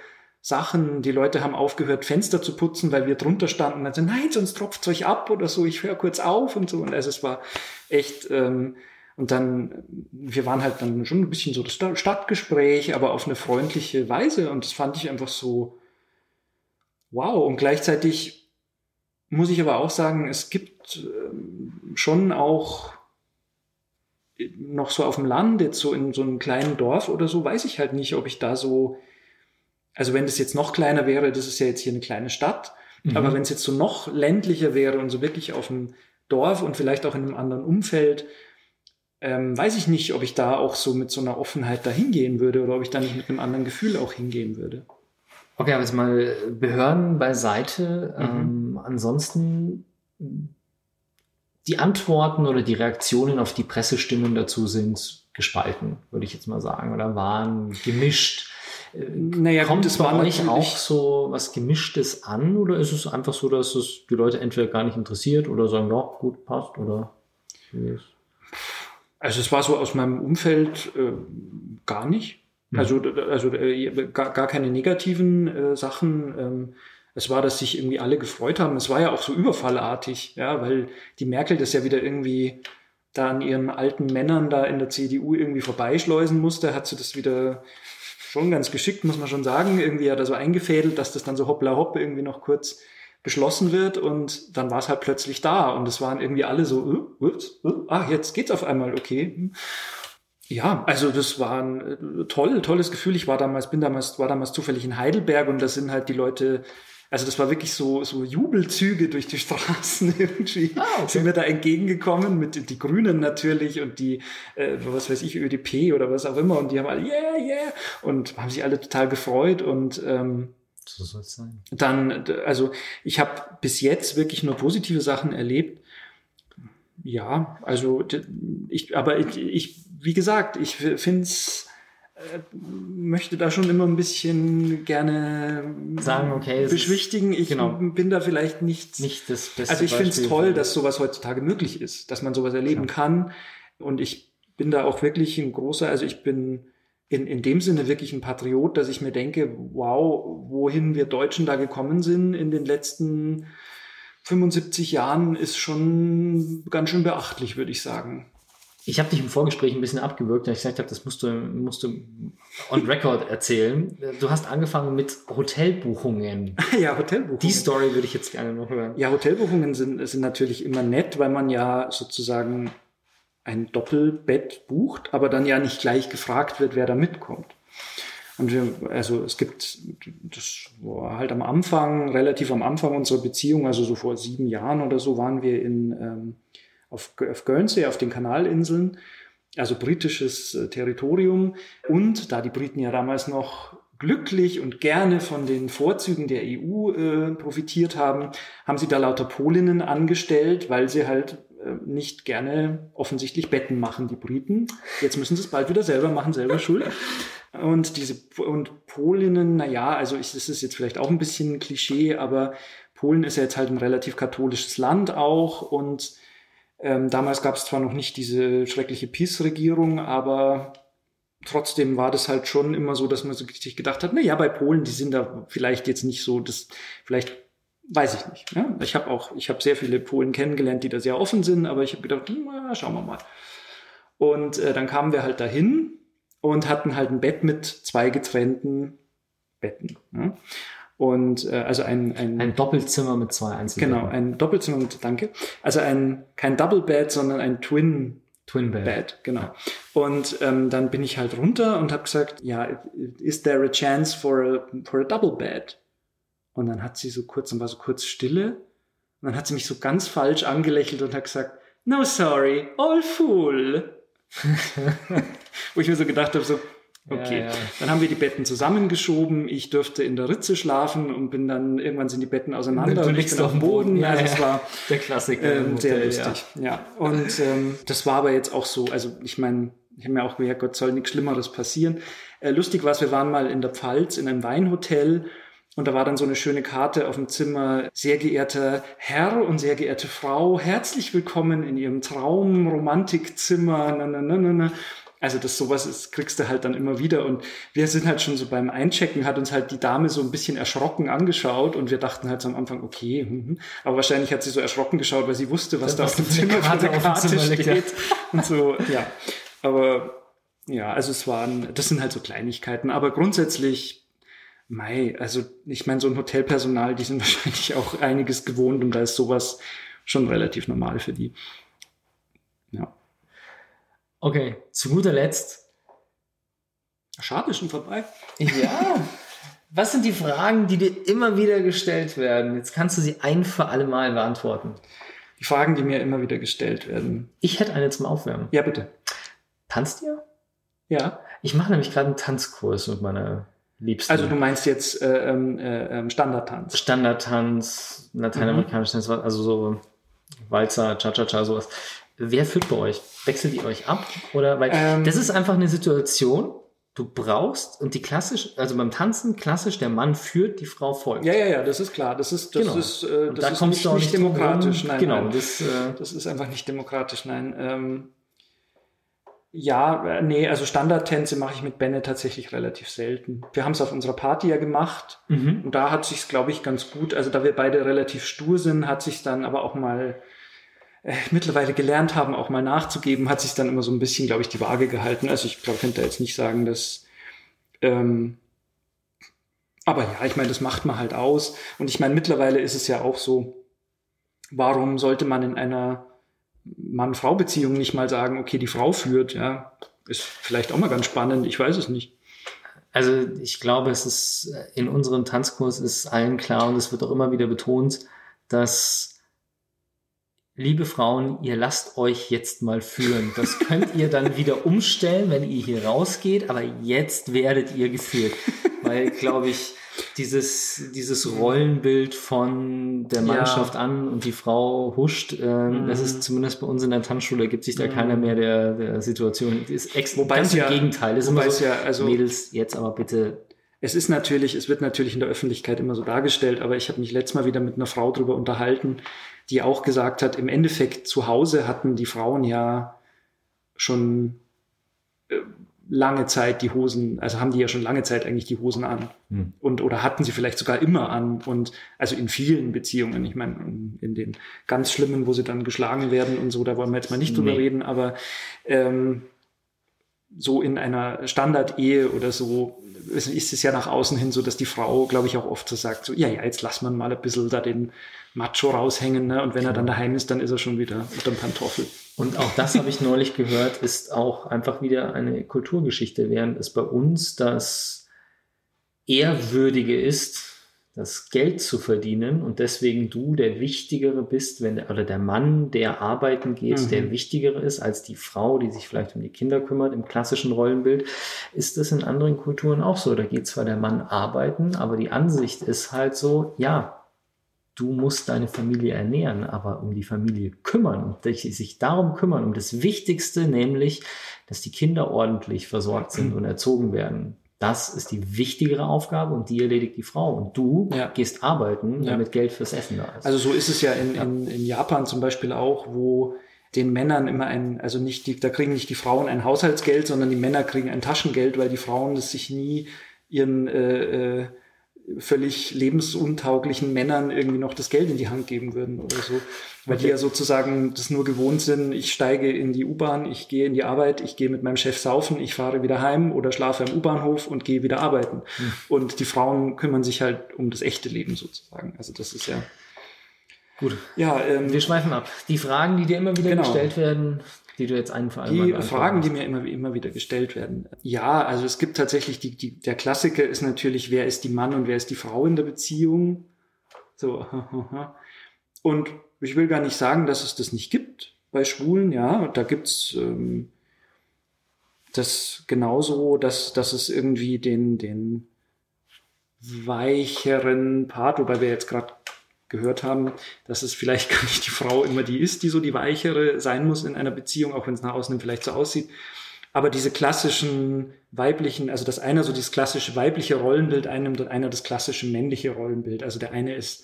Sachen. Die Leute haben aufgehört, Fenster zu putzen, weil wir drunter standen. Und dann so, nein, sonst tropft's euch ab oder so. Ich höre kurz auf und so. Und also es war echt. Ähm, und dann, wir waren halt dann schon ein bisschen so das Stadtgespräch, aber auf eine freundliche Weise. Und das fand ich einfach so wow. Und gleichzeitig muss ich aber auch sagen, es gibt ähm, schon auch noch so auf dem Land, jetzt so in so einem kleinen Dorf oder so, weiß ich halt nicht, ob ich da so also wenn das jetzt noch kleiner wäre, das ist ja jetzt hier eine kleine Stadt, mhm. aber wenn es jetzt so noch ländlicher wäre und so wirklich auf dem Dorf und vielleicht auch in einem anderen Umfeld, ähm, weiß ich nicht, ob ich da auch so mit so einer Offenheit da hingehen würde oder ob ich da nicht mit einem anderen Gefühl auch hingehen würde. Okay, aber jetzt mal Behörden beiseite. Mhm. Ähm, ansonsten die Antworten oder die Reaktionen auf die Pressestimmen dazu sind gespalten, würde ich jetzt mal sagen, oder waren gemischt. Naja, Kommt es bei euch auch so was Gemischtes an oder ist es einfach so, dass es die Leute entweder gar nicht interessiert oder sagen, ja, gut, passt oder Also es war so aus meinem Umfeld äh, gar nicht. Hm. Also, also äh, gar, gar keine negativen äh, Sachen. Ähm, es war, dass sich irgendwie alle gefreut haben. Es war ja auch so überfallartig, ja, weil die Merkel das ja wieder irgendwie da an ihren alten Männern da in der CDU irgendwie vorbeischleusen musste, hat sie das wieder schon ganz geschickt, muss man schon sagen. Irgendwie hat er so eingefädelt, dass das dann so hoppla hopp irgendwie noch kurz beschlossen wird und dann war es halt plötzlich da und es waren irgendwie alle so, uh, ups, uh, ah, jetzt geht's auf einmal, okay. Ja, also das war ein äh, toll, tolles Gefühl. Ich war damals, bin damals, war damals zufällig in Heidelberg und da sind halt die Leute also das war wirklich so, so Jubelzüge durch die Straßen irgendwie. Ah, okay. Sind mir da entgegengekommen mit die Grünen natürlich und die, äh, was weiß ich, ÖDP oder was auch immer. Und die haben alle, yeah, yeah. Und haben sich alle total gefreut und ähm, so soll es sein. Dann, also ich habe bis jetzt wirklich nur positive Sachen erlebt. Ja, also ich, aber ich, ich wie gesagt, ich finde es möchte da schon immer ein bisschen gerne sagen, okay, beschwichtigen. Ich genau, bin da vielleicht nicht, nicht das Beste. Also ich finde es toll, dass sowas heutzutage möglich ist, dass man sowas erleben Klar. kann. Und ich bin da auch wirklich ein großer, also ich bin in, in dem Sinne wirklich ein Patriot, dass ich mir denke, wow, wohin wir Deutschen da gekommen sind in den letzten 75 Jahren ist schon ganz schön beachtlich, würde ich sagen. Ich habe dich im Vorgespräch ein bisschen abgewürgt, weil ich gesagt habe, das musst du, musst du on record erzählen. Du hast angefangen mit Hotelbuchungen. ja, Hotelbuchungen. Die Story würde ich jetzt gerne noch hören. Ja, Hotelbuchungen sind, sind natürlich immer nett, weil man ja sozusagen ein Doppelbett bucht, aber dann ja nicht gleich gefragt wird, wer da mitkommt. Und wir, also es gibt, das war halt am Anfang, relativ am Anfang unserer Beziehung, also so vor sieben Jahren oder so, waren wir in ähm, auf, auf Guernsey, auf den Kanalinseln, also britisches äh, Territorium. Und da die Briten ja damals noch glücklich und gerne von den Vorzügen der EU äh, profitiert haben, haben sie da lauter Polinnen angestellt, weil sie halt äh, nicht gerne offensichtlich Betten machen, die Briten. Jetzt müssen sie es bald wieder selber machen, selber schuld. Und diese und Polinnen, na ja, also ich, das ist jetzt vielleicht auch ein bisschen Klischee, aber Polen ist ja jetzt halt ein relativ katholisches Land auch und ähm, damals gab es zwar noch nicht diese schreckliche Peace-Regierung, aber trotzdem war das halt schon immer so, dass man sich gedacht hat, na ja, bei Polen, die sind da vielleicht jetzt nicht so, das vielleicht weiß ich nicht. Ja? Ich habe auch, ich habe sehr viele Polen kennengelernt, die da sehr offen sind, aber ich habe gedacht, na, schauen wir mal. Und äh, dann kamen wir halt dahin und hatten halt ein Bett mit zwei getrennten Betten. Ja? Und äh, also ein, ein, ein Doppelzimmer mit zwei Einzelbetten. Genau, ein Doppelzimmer mit, danke. Also ein kein Double Bed, sondern ein Twin Twin Bed. Bed genau. Und ähm, dann bin ich halt runter und habe gesagt, ja, is there a chance for a, for a double bed? Und dann hat sie so kurz, dann war so kurz Stille. Und dann hat sie mich so ganz falsch angelächelt und hat gesagt, no sorry, all full. Wo ich mir so gedacht habe, so, Okay, ja, ja. dann haben wir die Betten zusammengeschoben. Ich durfte in der Ritze schlafen und bin dann irgendwann sind die Betten auseinander du und ich bin auf dem Boden. Ja, also das war der Klassiker. Ähm, sehr lustig. Ja. und ähm, das war aber jetzt auch so. Also ich meine, ich habe mir auch gedacht, Gott soll nichts Schlimmeres passieren. Äh, lustig war es, wir waren mal in der Pfalz in einem Weinhotel und da war dann so eine schöne Karte auf dem Zimmer. Sehr geehrter Herr und sehr geehrte Frau, herzlich willkommen in Ihrem Traum-Romantikzimmer. Na, na, na, na, na. Also das sowas ist, kriegst du halt dann immer wieder. Und wir sind halt schon so beim Einchecken, hat uns halt die Dame so ein bisschen erschrocken angeschaut und wir dachten halt so am Anfang, okay, hm, aber wahrscheinlich hat sie so erschrocken geschaut, weil sie wusste, was das da auf dem Zimmer Karte, auf Karte Zimmer steht. Liegt, ja. Und so, ja. Aber ja, also es waren, das sind halt so Kleinigkeiten. Aber grundsätzlich, Mai, also ich meine, so ein Hotelpersonal, die sind wahrscheinlich auch einiges gewohnt und da ist sowas schon relativ normal für die. Okay, zu guter Letzt. Schade, schon vorbei. Ja. Was sind die Fragen, die dir immer wieder gestellt werden? Jetzt kannst du sie ein für alle Mal beantworten. Die Fragen, die mir immer wieder gestellt werden. Ich hätte eine zum Aufwärmen. Ja, bitte. Tanzt ihr? Ja. Ich mache nämlich gerade einen Tanzkurs mit meiner Liebsten. Also du meinst jetzt äh, ähm, äh, ähm, Standardtanz? Standardtanz, lateinamerikanisch mhm. Tanz, also so Walzer, Cha-Cha-Cha, sowas. Wer führt bei euch? Wechselt ihr euch ab? Oder weil ähm, das ist einfach eine Situation, du brauchst und die klassisch, also beim Tanzen klassisch, der Mann führt, die Frau folgt. Ja, ja, ja, das ist klar. Das ist, das genau. ist, äh, das da ist nicht, nicht demokratisch. Nein, genau, nein. Das, äh, das ist einfach nicht demokratisch. Nein. Ähm, ja, äh, nee, also Standardtänze mache ich mit Benne tatsächlich relativ selten. Wir haben es auf unserer Party ja gemacht mhm. und da hat sich's, glaube ich, ganz gut. Also da wir beide relativ stur sind, hat sich dann aber auch mal mittlerweile gelernt haben, auch mal nachzugeben, hat sich dann immer so ein bisschen, glaube ich, die Waage gehalten. Also ich glaube, könnte jetzt nicht sagen, dass. Ähm, aber ja, ich meine, das macht man halt aus. Und ich meine, mittlerweile ist es ja auch so, warum sollte man in einer Mann-Frau-Beziehung nicht mal sagen, okay, die Frau führt, ja, ist vielleicht auch mal ganz spannend, ich weiß es nicht. Also ich glaube, es ist in unserem Tanzkurs ist allen klar und es wird auch immer wieder betont, dass liebe Frauen, ihr lasst euch jetzt mal führen. Das könnt ihr dann wieder umstellen, wenn ihr hier rausgeht, aber jetzt werdet ihr geführt. Weil, glaube ich, dieses, dieses Rollenbild von der Mannschaft ja. an und die Frau huscht, äh, mhm. das ist zumindest bei uns in der Tanzschule, gibt sich da mhm. keiner mehr der, der Situation. Ist ex wobei ganz ja, im Gegenteil. Ist immer so, ja, also, Mädels, jetzt aber bitte es ist natürlich, es wird natürlich in der Öffentlichkeit immer so dargestellt, aber ich habe mich letztes Mal wieder mit einer Frau drüber unterhalten, die auch gesagt hat, im Endeffekt zu Hause hatten die Frauen ja schon äh, lange Zeit die Hosen, also haben die ja schon lange Zeit eigentlich die Hosen an. Hm. Und oder hatten sie vielleicht sogar immer an. Und also in vielen Beziehungen, ich meine, in den ganz schlimmen, wo sie dann geschlagen werden und so, da wollen wir jetzt mal nicht drüber nee. reden, aber ähm, so in einer Standard-Ehe oder so ist es ja nach außen hin so, dass die Frau, glaube ich, auch oft so sagt, so, ja, ja, jetzt lass man mal ein bisschen da den Macho raushängen, ne? Und wenn genau. er dann daheim ist, dann ist er schon wieder dem Pantoffel. Und auch das habe ich neulich gehört, ist auch einfach wieder eine Kulturgeschichte, während es bei uns das Ehrwürdige ist, das Geld zu verdienen und deswegen du der Wichtigere bist, wenn der, oder der Mann, der arbeiten geht, mhm. der Wichtigere ist als die Frau, die sich vielleicht um die Kinder kümmert, im klassischen Rollenbild, ist das in anderen Kulturen auch so. Da geht zwar der Mann arbeiten, aber die Ansicht ist halt so, ja, du musst deine Familie ernähren, aber um die Familie kümmern sich darum kümmern, um das Wichtigste, nämlich, dass die Kinder ordentlich versorgt sind und erzogen werden. Das ist die wichtigere Aufgabe und die erledigt die Frau. Und du ja. gehst arbeiten, damit ja. Geld fürs Essen da ist. Also so ist es ja in, in, in Japan zum Beispiel auch, wo den Männern immer ein, also nicht die, da kriegen nicht die Frauen ein Haushaltsgeld, sondern die Männer kriegen ein Taschengeld, weil die Frauen das sich nie ihren äh, äh, völlig lebensuntauglichen Männern irgendwie noch das Geld in die Hand geben würden oder so. Weil okay. die ja sozusagen das nur gewohnt sind, ich steige in die U-Bahn, ich gehe in die Arbeit, ich gehe mit meinem Chef saufen, ich fahre wieder heim oder schlafe am U-Bahnhof und gehe wieder arbeiten. Hm. Und die Frauen kümmern sich halt um das echte Leben sozusagen. Also das ist ja. Gut. Ja, ähm, wir schweifen ab. Die Fragen, die dir immer wieder genau. gestellt werden, die du jetzt allem Die Fragen, die mir immer, immer wieder gestellt werden. Ja, also es gibt tatsächlich die, die, der Klassiker ist natürlich, wer ist die Mann und wer ist die Frau in der Beziehung? So, und ich will gar nicht sagen, dass es das nicht gibt bei Schwulen, ja, da gibt's ähm, das genauso, dass, dass es irgendwie den, den weicheren Part, wobei wir jetzt gerade gehört haben, dass es vielleicht gar nicht die Frau immer die ist, die so die weichere sein muss in einer Beziehung, auch wenn es nach außen vielleicht so aussieht. Aber diese klassischen weiblichen, also dass einer so dieses klassische weibliche Rollenbild einnimmt und einer das klassische männliche Rollenbild. Also der eine ist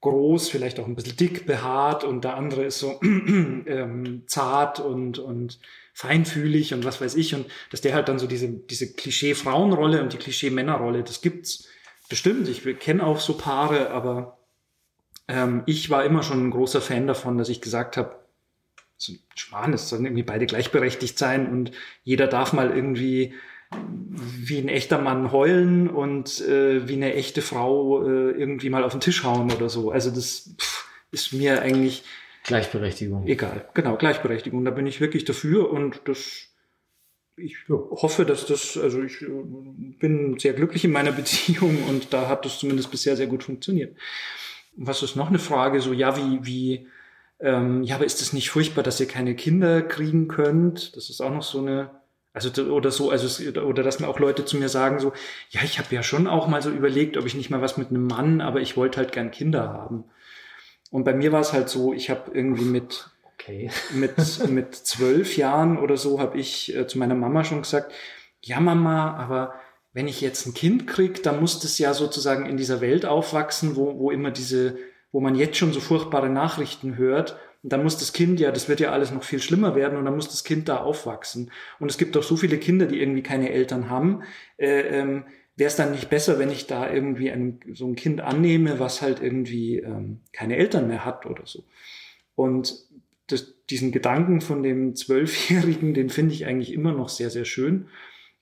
groß, vielleicht auch ein bisschen dick behaart und der andere ist so ähm, zart und, und feinfühlig und was weiß ich. Und dass der halt dann so diese, diese Klischee-Frauenrolle und die Klischee-Männerrolle, das gibt's bestimmt. Ich kenne auch so Paare, aber ähm, ich war immer schon ein großer Fan davon, dass ich gesagt habe, so Schwan, es sollen irgendwie beide gleichberechtigt sein und jeder darf mal irgendwie wie ein echter Mann heulen und äh, wie eine echte Frau äh, irgendwie mal auf den Tisch hauen oder so. Also das pff, ist mir eigentlich Gleichberechtigung. Egal, genau, Gleichberechtigung. Da bin ich wirklich dafür und das ich hoffe, dass das, also ich äh, bin sehr glücklich in meiner Beziehung und da hat das zumindest bisher sehr gut funktioniert. Was ist noch eine Frage? So, ja, wie, wie, ähm, ja, aber ist es nicht furchtbar, dass ihr keine Kinder kriegen könnt? Das ist auch noch so eine, also oder so, also oder dass mir auch Leute zu mir sagen so, ja, ich habe ja schon auch mal so überlegt, ob ich nicht mal was mit einem Mann, aber ich wollte halt gern Kinder haben. Und bei mir war es halt so, ich habe irgendwie mit okay. mit mit zwölf Jahren oder so habe ich äh, zu meiner Mama schon gesagt, ja Mama, aber wenn ich jetzt ein Kind krieg, dann muss das ja sozusagen in dieser Welt aufwachsen, wo, wo immer diese, wo man jetzt schon so furchtbare Nachrichten hört. Und dann muss das Kind ja, das wird ja alles noch viel schlimmer werden und dann muss das Kind da aufwachsen. Und es gibt auch so viele Kinder, die irgendwie keine Eltern haben. Äh, ähm, Wäre es dann nicht besser, wenn ich da irgendwie ein, so ein Kind annehme, was halt irgendwie ähm, keine Eltern mehr hat oder so? Und das, diesen Gedanken von dem Zwölfjährigen, den finde ich eigentlich immer noch sehr, sehr schön.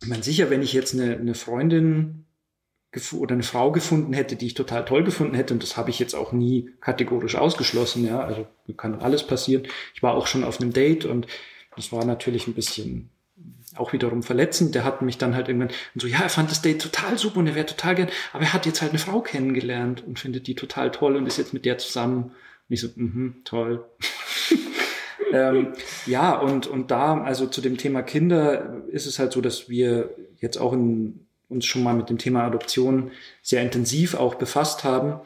Ich meine, sicher, wenn ich jetzt eine, eine Freundin oder eine Frau gefunden hätte, die ich total toll gefunden hätte, und das habe ich jetzt auch nie kategorisch ausgeschlossen, ja, also kann alles passieren. Ich war auch schon auf einem Date und das war natürlich ein bisschen auch wiederum verletzend. Der hat mich dann halt irgendwann so, ja, er fand das Date total super und er wäre total gern, aber er hat jetzt halt eine Frau kennengelernt und findet die total toll und ist jetzt mit der zusammen. Und ich so, mhm, toll. ähm, ja, und, und da, also zu dem Thema Kinder ist es halt so, dass wir jetzt auch in, uns schon mal mit dem Thema Adoption sehr intensiv auch befasst haben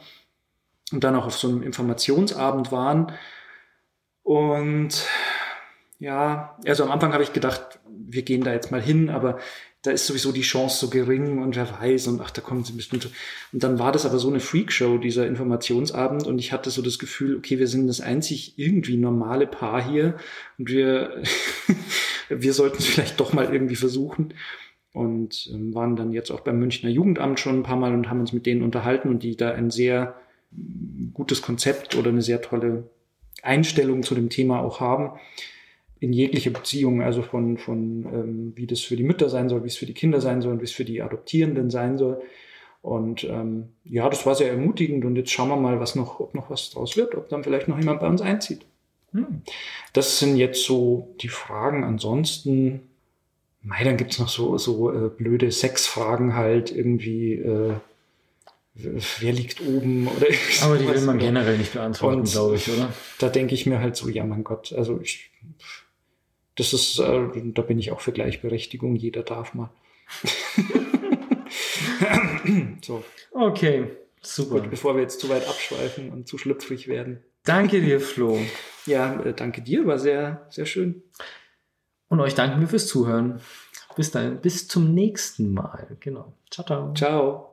und dann auch auf so einem Informationsabend waren. Und ja, also am Anfang habe ich gedacht, wir gehen da jetzt mal hin, aber da ist sowieso die Chance so gering und wer weiß und ach, da kommen sie bestimmt. Und dann war das aber so eine Freakshow, dieser Informationsabend und ich hatte so das Gefühl, okay, wir sind das einzig irgendwie normale Paar hier und wir, wir sollten es vielleicht doch mal irgendwie versuchen. Und ähm, waren dann jetzt auch beim Münchner Jugendamt schon ein paar Mal und haben uns mit denen unterhalten und die da ein sehr gutes Konzept oder eine sehr tolle Einstellung zu dem Thema auch haben in jegliche Beziehung, also von, von ähm, wie das für die Mütter sein soll, wie es für die Kinder sein soll wie es für die Adoptierenden sein soll. Und ähm, ja, das war sehr ermutigend und jetzt schauen wir mal, was noch, ob noch was draus wird, ob dann vielleicht noch jemand bei uns einzieht. Hm. Das sind jetzt so die Fragen. Ansonsten, mei, dann gibt's noch so, so äh, blöde Sexfragen halt irgendwie. Äh, wer liegt oben oder Aber die will man generell nicht beantworten, glaube ich, oder? Da denke ich mir halt so, ja mein Gott, also ich das ist, äh, da bin ich auch für Gleichberechtigung, jeder darf mal. so. Okay, super. Gut, bevor wir jetzt zu weit abschweifen und zu schlüpfrig werden. Danke dir, Flo. ja, äh, danke dir, war sehr, sehr schön. Und euch danken wir fürs Zuhören. Bis dann, bis zum nächsten Mal. Genau. Ciao, ciao. Ciao.